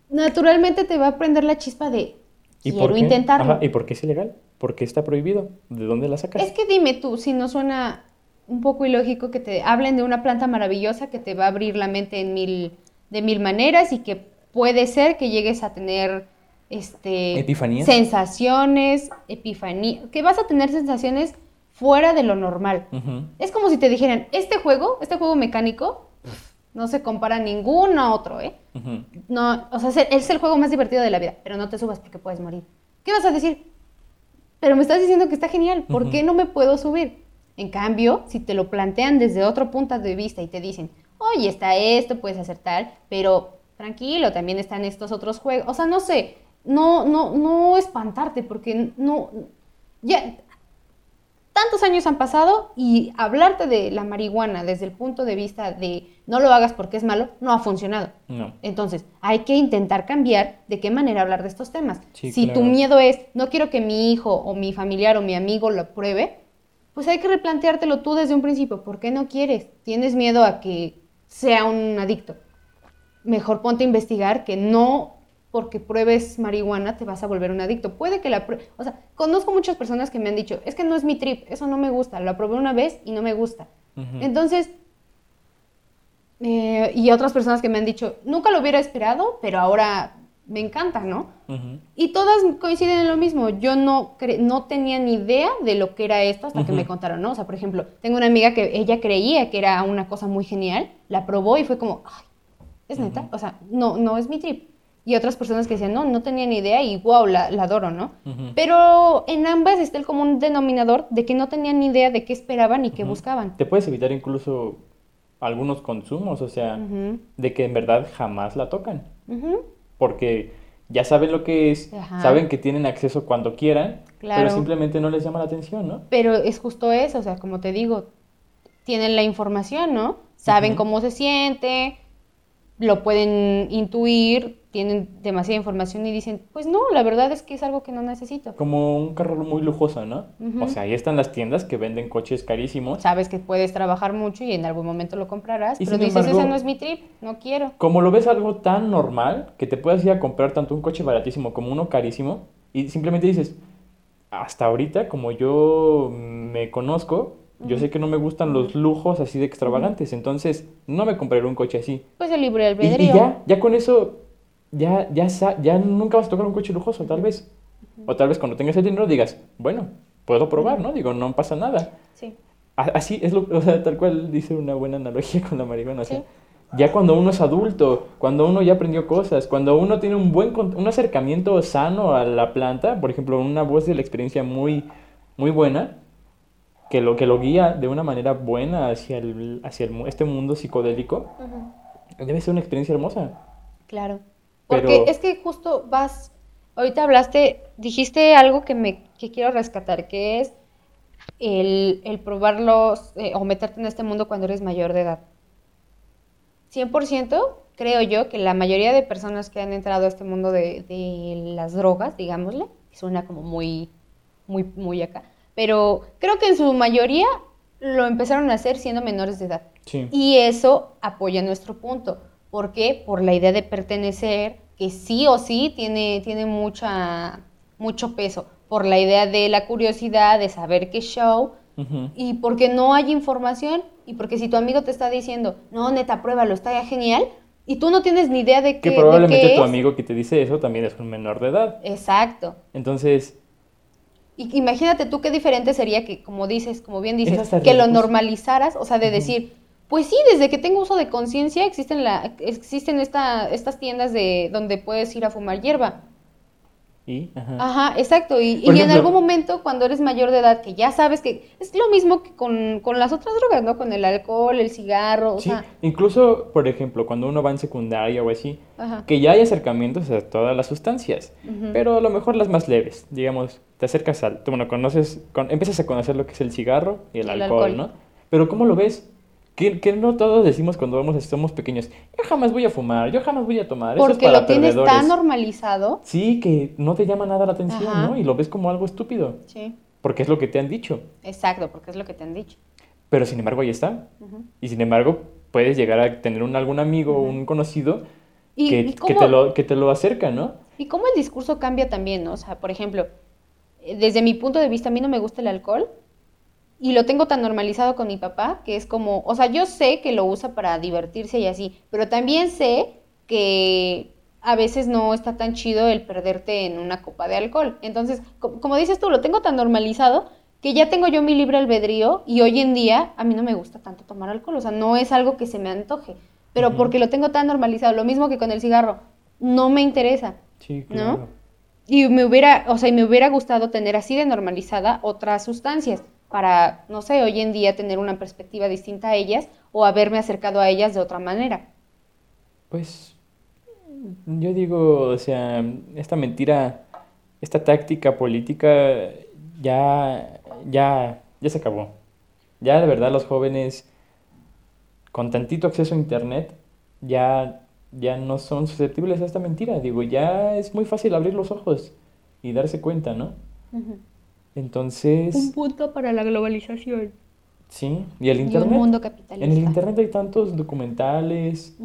naturalmente te va a prender la chispa de ¿Y quiero por qué? intentarlo. Ajá, ¿Y por qué es ilegal? ¿Por qué está prohibido? ¿De dónde la sacas? Es que dime tú, si no suena un poco ilógico que te hablen de una planta maravillosa que te va a abrir la mente en mil, de mil maneras y que puede ser que llegues a tener este ¿Epifanías? sensaciones, epifanía, que vas a tener sensaciones fuera de lo normal. Es como si te dijeran, este juego, este juego mecánico, no se compara a ningún otro, ¿eh? No, o sea, es el, juego más divertido de la vida, pero no te subas porque puedes morir. ¿Qué vas a decir? Pero me estás diciendo que está genial, ¿por qué no me puedo subir? En cambio, si te lo plantean desde otro punto de vista y te dicen, oye, está esto, puedes hacer tal, pero tranquilo, también están estos otros juegos. O sea, no sé, no, no, no espantarte, porque no, ya, tantos años han pasado y hablarte de la marihuana desde el punto de vista de no lo hagas porque es malo, no ha funcionado. No. Entonces, hay que intentar cambiar de qué manera hablar de estos temas. Sí, si claro. tu miedo es, no quiero que mi hijo o mi familiar o mi amigo lo pruebe, pues hay que replanteártelo tú desde un principio. ¿Por qué no quieres? ¿Tienes miedo a que sea un adicto? Mejor ponte a investigar que no porque pruebes marihuana te vas a volver un adicto. Puede que la O sea, conozco muchas personas que me han dicho, es que no es mi trip, eso no me gusta, lo probé una vez y no me gusta. Entonces, eh, y otras personas que me han dicho, nunca lo hubiera esperado, pero ahora me encanta, ¿no? Y todas coinciden en lo mismo. Yo no, cre- no tenía ni idea de lo que era esto hasta que me contaron, ¿no? O sea, por ejemplo, tengo una amiga que ella creía que era una cosa muy genial, la probó y fue como, ay, es neta, o sea, no, no es mi trip. Y otras personas que decían, no, no tenía ni idea y wow, la, la adoro, ¿no? Pero en ambas está el común denominador de que no tenían ni idea de qué esperaban y qué buscaban. Te puedes evitar incluso algunos consumos, o sea, de que en verdad jamás la tocan. Porque ya saben lo que es, Ajá. saben que tienen acceso cuando quieran, Claro. pero simplemente no les llama la atención, ¿no? Pero es justo eso, o sea, como te digo, tienen la información, ¿no? Saben cómo se siente, lo pueden intuir, tienen demasiada información y dicen, pues no, la verdad es que es algo que no necesito. Como un carro muy lujoso, ¿no? O sea, ahí están las tiendas que venden coches carísimos. Sabes que puedes trabajar mucho y en algún momento lo comprarás, Y pero dices, embargo- ese no es mi trip, no quiero. Como lo ves algo tan normal que te puedes ir a comprar tanto un coche baratísimo como uno carísimo y simplemente dices, hasta ahorita como yo me conozco, yo sé que no me gustan los lujos así de extravagantes, entonces no me compraré un coche así. Pues el libre Y, y albedrío. ya, ya con eso, ya, ya, ya nunca vas a tocar un coche lujoso, tal vez. O tal vez cuando tengas el dinero digas, bueno, puedo probar, ¿no? Digo, no pasa nada. Sí. Así es lo, o sea, tal cual dice una buena analogía con la marihuana. O sea, Sí. ya cuando uno es adulto, cuando uno ya aprendió cosas, cuando uno tiene un buen un acercamiento sano a la planta, por ejemplo, una voz de la experiencia muy, muy buena, que lo, que lo guía de una manera buena hacia, el, hacia el este mundo psicodélico, debe ser una experiencia hermosa. Claro. Pero- Porque es que justo vas, ahorita hablaste, dijiste algo que me que quiero rescatar, que es el, el probarlos eh, o meterte en este mundo cuando eres mayor de edad. 100% creo yo que la mayoría de personas que han entrado a este mundo de, de las drogas, digámosle, suena como muy, muy, muy acá. Pero creo que en su mayoría lo empezaron a hacer siendo menores de edad. Sí. Y eso apoya nuestro punto. ¿Por qué? Por la idea de pertenecer, que sí o sí tiene, tiene mucha, mucho peso. Por la idea de la curiosidad, de saber qué show. Y porque no hay información. Y porque si tu amigo te está diciendo, no, neta, pruébalo, está ya genial. Y tú no tienes ni idea de qué, Que de probablemente qué tu es. amigo que te dice eso también es un menor de edad. Exacto. Entonces, Y imagínate tú qué diferente sería que, como dices, como bien Es dices, que lo normalizaras, o sea, de decir, pues sí, desde que tengo uso de conciencia existen la, existen esta, estas tiendas de donde puedes ir a fumar hierba. y, ajá. Ajá, exacto. Y, en algún momento, cuando eres mayor de edad, que ya sabes que es lo mismo que con, con las otras drogas, ¿no? Con el alcohol, el cigarro, o Sí, sea, incluso, por ejemplo, cuando uno va en secundaria o así, ajá. que ya hay acercamientos a todas las sustancias, pero a lo mejor las más leves, digamos, te acercas al, tú, bueno, conoces, con- empiezas a conocer lo que es el cigarro y el, El alcohol, alcohol. ¿no? Pero ¿cómo lo ves? ¿Qué, qué no todos decimos cuando vamos, somos pequeños? Yo jamás voy a fumar, yo jamás voy a tomar, eso es Porque para lo tienes perdedores". tan normalizado. Sí, que no te llama nada la atención, Ajá. ¿no? Y lo ves como algo estúpido, Sí. porque es lo que te han dicho. Exacto, porque es lo que te han dicho. Pero sin embargo ahí está. Y sin embargo puedes llegar a tener un, algún amigo o un conocido Y, que, y que te lo, que te lo acerca, ¿no? Y cómo el discurso cambia también, ¿no? O sea, por ejemplo, eh, desde mi punto de vista, a mí no me gusta el alcohol y lo tengo tan normalizado con mi papá que es como, o sea, yo sé que lo usa para divertirse y así, pero también sé que a veces no está tan chido el perderte en una copa de alcohol. Entonces, co- como dices tú, lo tengo tan normalizado que ya tengo yo mi libre albedrío y hoy en día a mí no me gusta tanto tomar alcohol, o sea, no es algo que se me antoje, pero porque lo tengo tan normalizado, lo mismo que con el cigarro, no me interesa. Sí, ¿No? claro. Y me hubiera, o sea, y me hubiera gustado tener así de normalizada otras sustancias para, no sé, hoy en día tener una perspectiva distinta a ellas o haberme acercado a ellas de otra manera. Pues yo digo, o sea, esta mentira, esta táctica política ya, ya, ya se acabó. Ya de verdad los jóvenes con tantito acceso a internet ya, ya no son susceptibles a esta mentira. Digo, ya es muy fácil abrir los ojos y darse cuenta, ¿no? Entonces, Un punto para la globalización. sí, y el Y un internet. mundo capitalista. En el internet hay tantos documentales,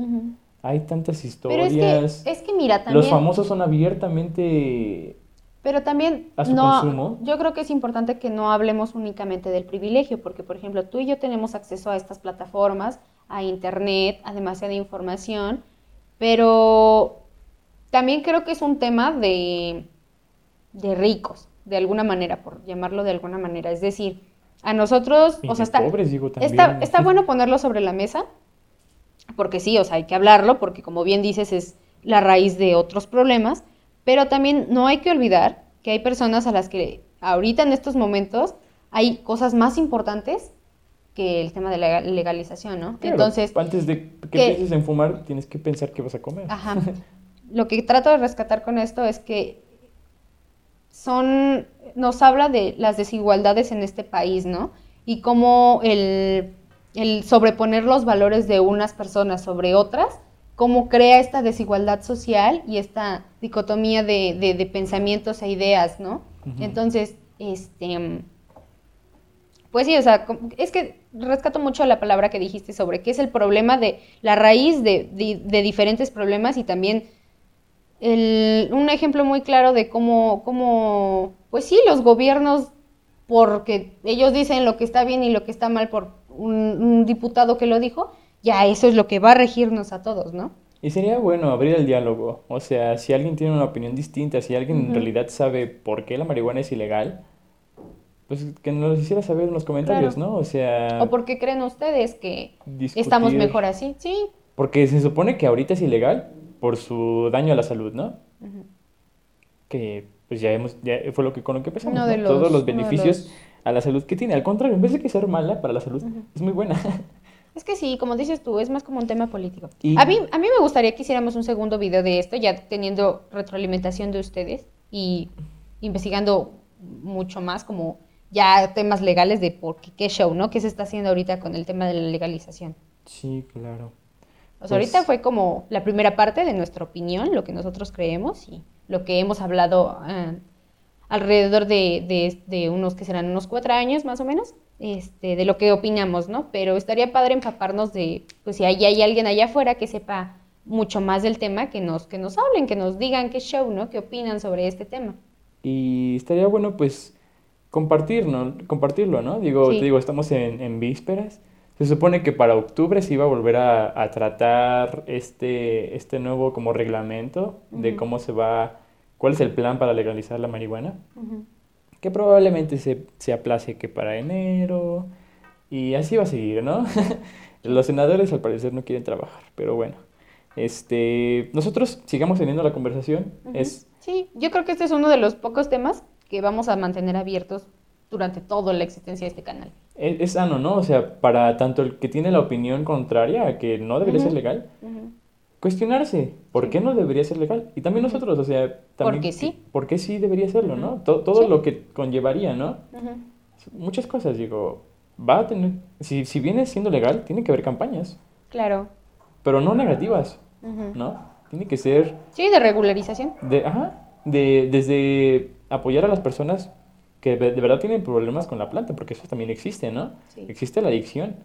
hay tantas Pero es historias. que, es que mira, también... Los famosos son abiertamente... Pero también a su no, consumo. yo creo que es importante que no hablemos únicamente del privilegio, porque por ejemplo tú y yo tenemos acceso a estas plataformas, a internet, a demasiada información, pero también creo que es un tema de, de ricos, de alguna manera, por llamarlo de alguna manera. Es decir, a nosotros, Y o sea, está, pobres, digo, también. está, está bueno ponerlo sobre la mesa, porque sí, o sea, hay que hablarlo, porque como bien dices, es la raíz de otros problemas, pero también no hay que olvidar que hay personas a las que ahorita en estos momentos hay cosas más importantes que el tema de la legalización, ¿no? Claro, Entonces, Antes de que que- empieces en fumar, tienes que pensar qué vas a comer. Ajá. Lo que trato de rescatar con esto es que son, nos habla de las desigualdades en este país, ¿no? Y cómo el, el sobreponer los valores de unas personas sobre otras, cómo crea esta desigualdad social y esta dicotomía de, de- de pensamientos e ideas, ¿no? Entonces, este, pues sí, o sea, es que rescato mucho la palabra que dijiste sobre qué es el problema de la raíz de- de diferentes problemas y también el- un ejemplo muy claro de cómo, cómo, pues sí, los gobiernos, porque ellos dicen lo que está bien y lo que está mal por un, un diputado que lo dijo, ya eso es lo que va a regirnos a todos, ¿no? Y sería bueno abrir el diálogo. O sea, si alguien tiene una opinión distinta, si alguien en realidad sabe por qué la marihuana es ilegal, pues que nos lo hiciera saber en los comentarios, Claro. ¿no? O sea, ¿O por qué creen ustedes que discutir. estamos mejor así? Sí. Porque se supone que ahorita es ilegal por su daño a la salud, ¿no? Ujú. Que pues ya hemos, ya fue lo que con lo que empezamos, ¿no? los- Todos los beneficios los- a la salud que tiene. Al contrario, en vez de que ser mala para la salud, Ujú. es muy buena. Es que sí, como dices tú, es más como un tema político. Y- A, mí, a mí me gustaría que hiciéramos un segundo video de esto, ya teniendo retroalimentación de ustedes y investigando mucho más como ya temas legales de por qué, qué show, ¿no? ¿Qué se está haciendo ahorita con el tema de la legalización? Sí, claro. O sea, Pues- ahorita fue como la primera parte de nuestra opinión, lo que nosotros creemos y lo que hemos hablado eh, alrededor de, de, de unos que serán unos cuatro años más o menos, este, de lo que opinamos, ¿no? Pero estaría padre empaparnos de, pues si hay, hay alguien allá afuera que sepa mucho más del tema, que nos, que nos hablen, que nos digan qué show, ¿no? ¿Qué opinan sobre este tema? Y estaría bueno, pues, compartir, ¿no? compartirlo, ¿no? Digo, Sí. te digo, estamos en, en vísperas. Se supone que para octubre se iba a volver a, a tratar este, este nuevo como reglamento de cómo se va, cuál es el plan para legalizar la marihuana. Que probablemente se, se aplace que para enero y así va a seguir, ¿no? Los senadores al parecer no quieren trabajar, pero bueno, este, nosotros sigamos teniendo la conversación, es, Sí, yo creo que este es uno de los pocos temas que vamos a mantener abiertos durante toda la existencia de este canal. Es, es sano, ¿no? O sea, para tanto el que tiene la opinión contraria a que no debería ser legal, cuestionarse, ¿por qué no debería ser legal? Y también nosotros, o sea, también, Porque sí. ¿por qué sí debería serlo, no? Todo Sí. lo que conllevaría, ¿no? Muchas cosas, digo, va a tener, si, si viene siendo legal, tiene que haber campañas. Claro. pero no negativas. ¿no? Tiene que ser Sí, de regularización. de, ajá, de, desde apoyar a las personas que de verdad tienen problemas con la planta, porque eso también existe, ¿no? Sí. Existe la adicción,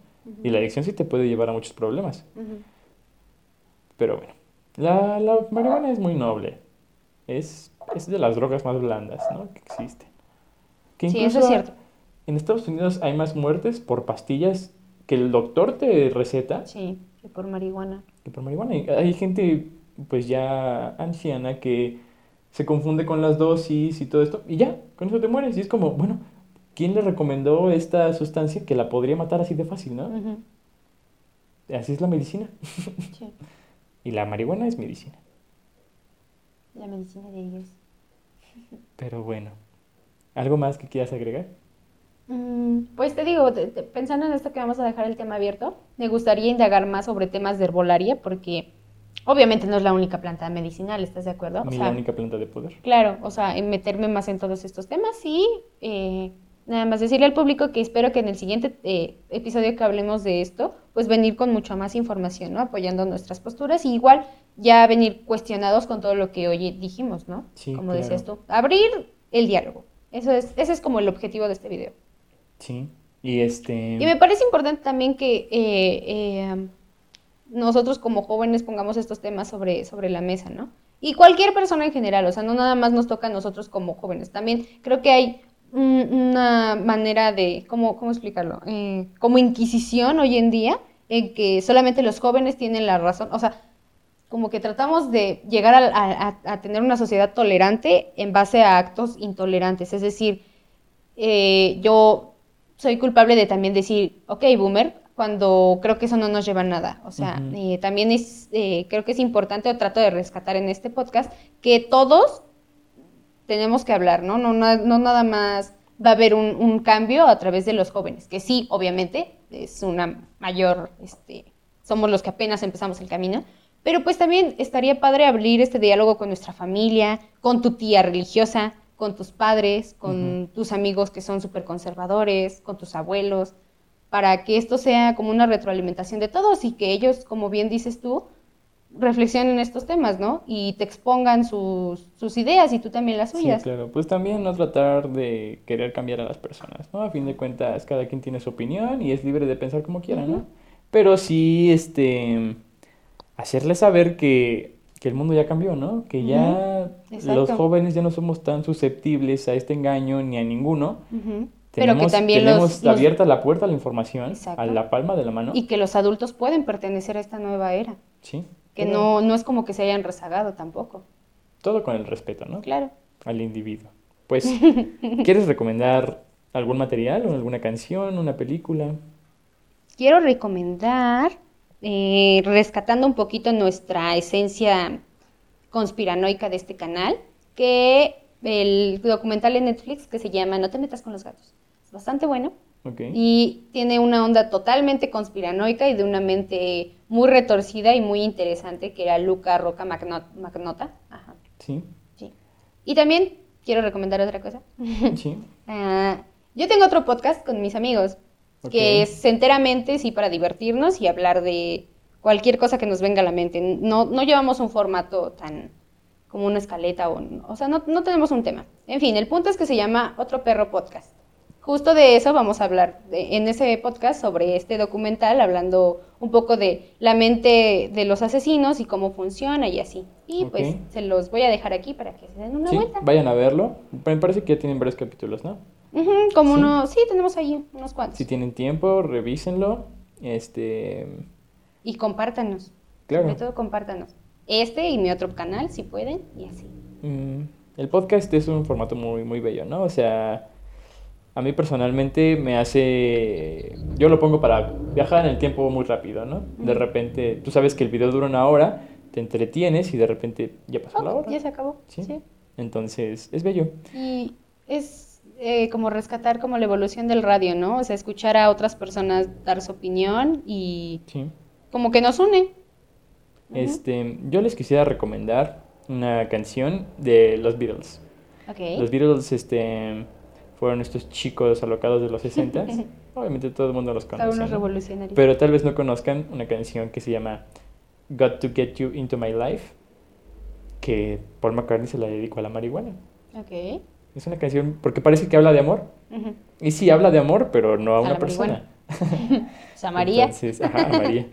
y la adicción sí te puede llevar a muchos problemas, pero bueno, la, la marihuana es muy noble, es, es de las drogas más blandas, ¿no? Que existen. Que Sí, eso es cierto. En Estados Unidos hay más muertes por pastillas que el doctor te receta Sí, que por marihuana. que por marihuana. Hay gente, pues ya anciana, que se confunde con las dosis y todo esto, y ya, con eso te mueres. Y es como, bueno, ¿quién le recomendó esta sustancia que la podría matar así de fácil, no? Así es la medicina. Sí, Y la marihuana es medicina. la medicina de Dios. Pero bueno, ¿algo más que quieras agregar? Mm, Pues te digo, te- te- pensando en esto que vamos a dejar el tema abierto, me gustaría indagar más sobre temas de herbolaria porque obviamente no es la única planta medicinal, ¿estás de acuerdo? O Ni sea, la única planta de poder. Claro, o sea, meterme más en todos estos temas y eh, nada más decirle al público que espero que en el siguiente eh, episodio que hablemos de esto, pues venir con mucha más información, ¿no? Apoyando nuestras posturas y igual ya venir cuestionados con todo lo que hoy dijimos, ¿no? Sí, Como claro. decías tú, abrir el diálogo. Eso es, ese es como el objetivo de este video. Sí. Y este... Y me parece importante también que eh, eh, nosotros como jóvenes pongamos estos temas sobre, sobre la mesa, ¿no? Y cualquier persona en general, o sea, no nada más nos toca a nosotros como jóvenes. También creo que hay un- una manera de, ¿cómo, cómo explicarlo? Eh, como inquisición hoy en día, en que solamente los jóvenes tienen la razón. O sea, como que tratamos de llegar a tener una sociedad tolerante en base a actos intolerantes. Es decir, eh, yo soy culpable de también decir, ok, boomer, cuando creo que eso no nos lleva a nada. O sea, eh, también es, eh, creo que es importante, o trato de rescatar en este podcast, que todos tenemos que hablar, ¿no? No, no, no nada más va a haber un, un cambio a través de los jóvenes, que sí, obviamente, es una mayor, este, somos los que apenas empezamos el camino, pero pues también estaría padre abrir este diálogo con nuestra familia, con tu tía religiosa, con tus padres, con tus amigos que son súper conservadores, con tus abuelos, para que esto sea como una retroalimentación de todos y que ellos, como bien dices tú, reflexionen estos temas, ¿no? Y te expongan sus, sus ideas y tú también las Sí, suyas. claro. Pues también no tratar de querer cambiar a las personas, ¿no? A fin de cuentas, cada quien tiene su opinión y es libre de pensar como quiera, ¿no? Pero sí, este, hacerles saber que, que el mundo ya cambió, ¿no? Que ya los jóvenes ya no somos tan susceptibles a este engaño ni a ninguno. Ujú. Pero que Tenemos, también tenemos los, los- abierta la puerta a la información, Exacto. a la palma de la mano. y que los adultos pueden pertenecer a esta nueva era, Sí. que no, no es como que se hayan rezagado tampoco. Todo con el respeto, ¿no? Claro. Al individuo. Pues, ¿quieres recomendar algún material o alguna canción, una película? Quiero recomendar, eh, rescatando un poquito nuestra esencia conspiranoica de este canal, que el documental en Netflix que se llama No te metas con los gatos. Es bastante bueno Ok. y tiene una onda totalmente conspiranoica y de una mente muy retorcida y muy interesante que era Luca Roca Magno- Magnota. Ajá, Sí, sí. Y también quiero recomendar otra cosa. sí. Ah, yo tengo otro podcast con mis amigos, que es enteramente, sí, para divertirnos y hablar de cualquier cosa que nos venga a la mente. No, no llevamos un formato tan como una escaleta o, o sea, no, no tenemos un tema. En fin, el punto es que se llama Otro Perro Podcast. Justo de eso vamos a hablar de- en ese podcast sobre este documental, hablando un poco de la mente de los asesinos y cómo funciona y así. Y pues se los voy a dejar aquí para que se den una Sí, vuelta. vayan a verlo. Me parece que ya tienen varios capítulos, ¿no? Como Sí. unos, sí, tenemos ahí unos cuantos. Si tienen tiempo, revísenlo. Este, Y compártanos. Claro. Sobre todo compártanos. Este y mi otro canal, si pueden, y así. Mm, el podcast es un formato muy, muy bello, ¿no? O sea, a mí personalmente me hace... Yo lo pongo para viajar en el tiempo muy rápido, ¿no? De repente, tú sabes que el video dura una hora, te entretienes y de repente ya pasó la hora. ya se acabó. Sí. sí. Entonces, es bello. Y es eh, como rescatar como la evolución del radio, ¿no? O sea, escuchar a otras personas dar su opinión y Sí. como que nos une. Ujú. Este, yo les quisiera recomendar una canción de los Beatles. Ok. Los Beatles, este, fueron estos chicos alocados de los 60 Obviamente todo el mundo los conoce. unos ¿no? revolucionarios. Pero tal vez no conozcan una canción que se llama Got to Get You Into My Life, que Paul McCartney se la dedicó a la marihuana. Ok. Es una canción porque parece que habla de amor. Ujú. Y sí, habla de amor, pero no a A una persona. O sea, María. Entonces, ajá, a María.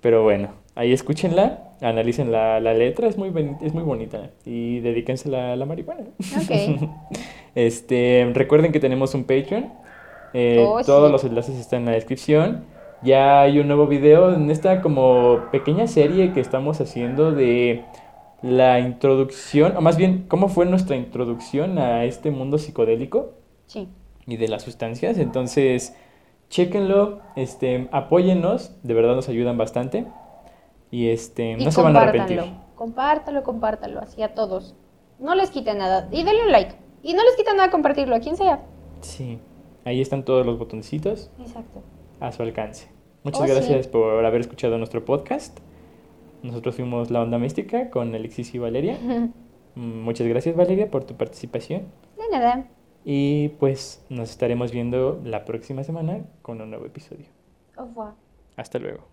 Pero bueno, ahí escúchenla, analicen la, la letra, es muy, boni- es muy bonita. Y dedíquensela a la marihuana. Ok. Este, recuerden que tenemos un Patreon. Eh, Oh, todos sí. los enlaces están en la descripción. Ya hay un nuevo video en esta como pequeña serie que estamos haciendo de la introducción, o más bien, cómo fue nuestra introducción a este mundo psicodélico Sí. y de las sustancias. Entonces, chéquenlo, este, apóyennos, de verdad nos ayudan bastante. Y este, Y no se van a arrepentir. Compártalo, compártalo, así a todos. No les quita nada. Y denle un like. Y no les quita nada compartirlo, a quien sea. Sí, ahí están todos los botoncitos Exacto. a su alcance. Muchas Oh, sí. gracias por haber escuchado nuestro podcast. Nosotros fuimos La Onda Mística con Alexis y Valeria. Mm, Muchas gracias Valeria por tu participación. De nada. Y pues nos estaremos viendo la próxima semana con un nuevo episodio. Au revoir. Hasta luego.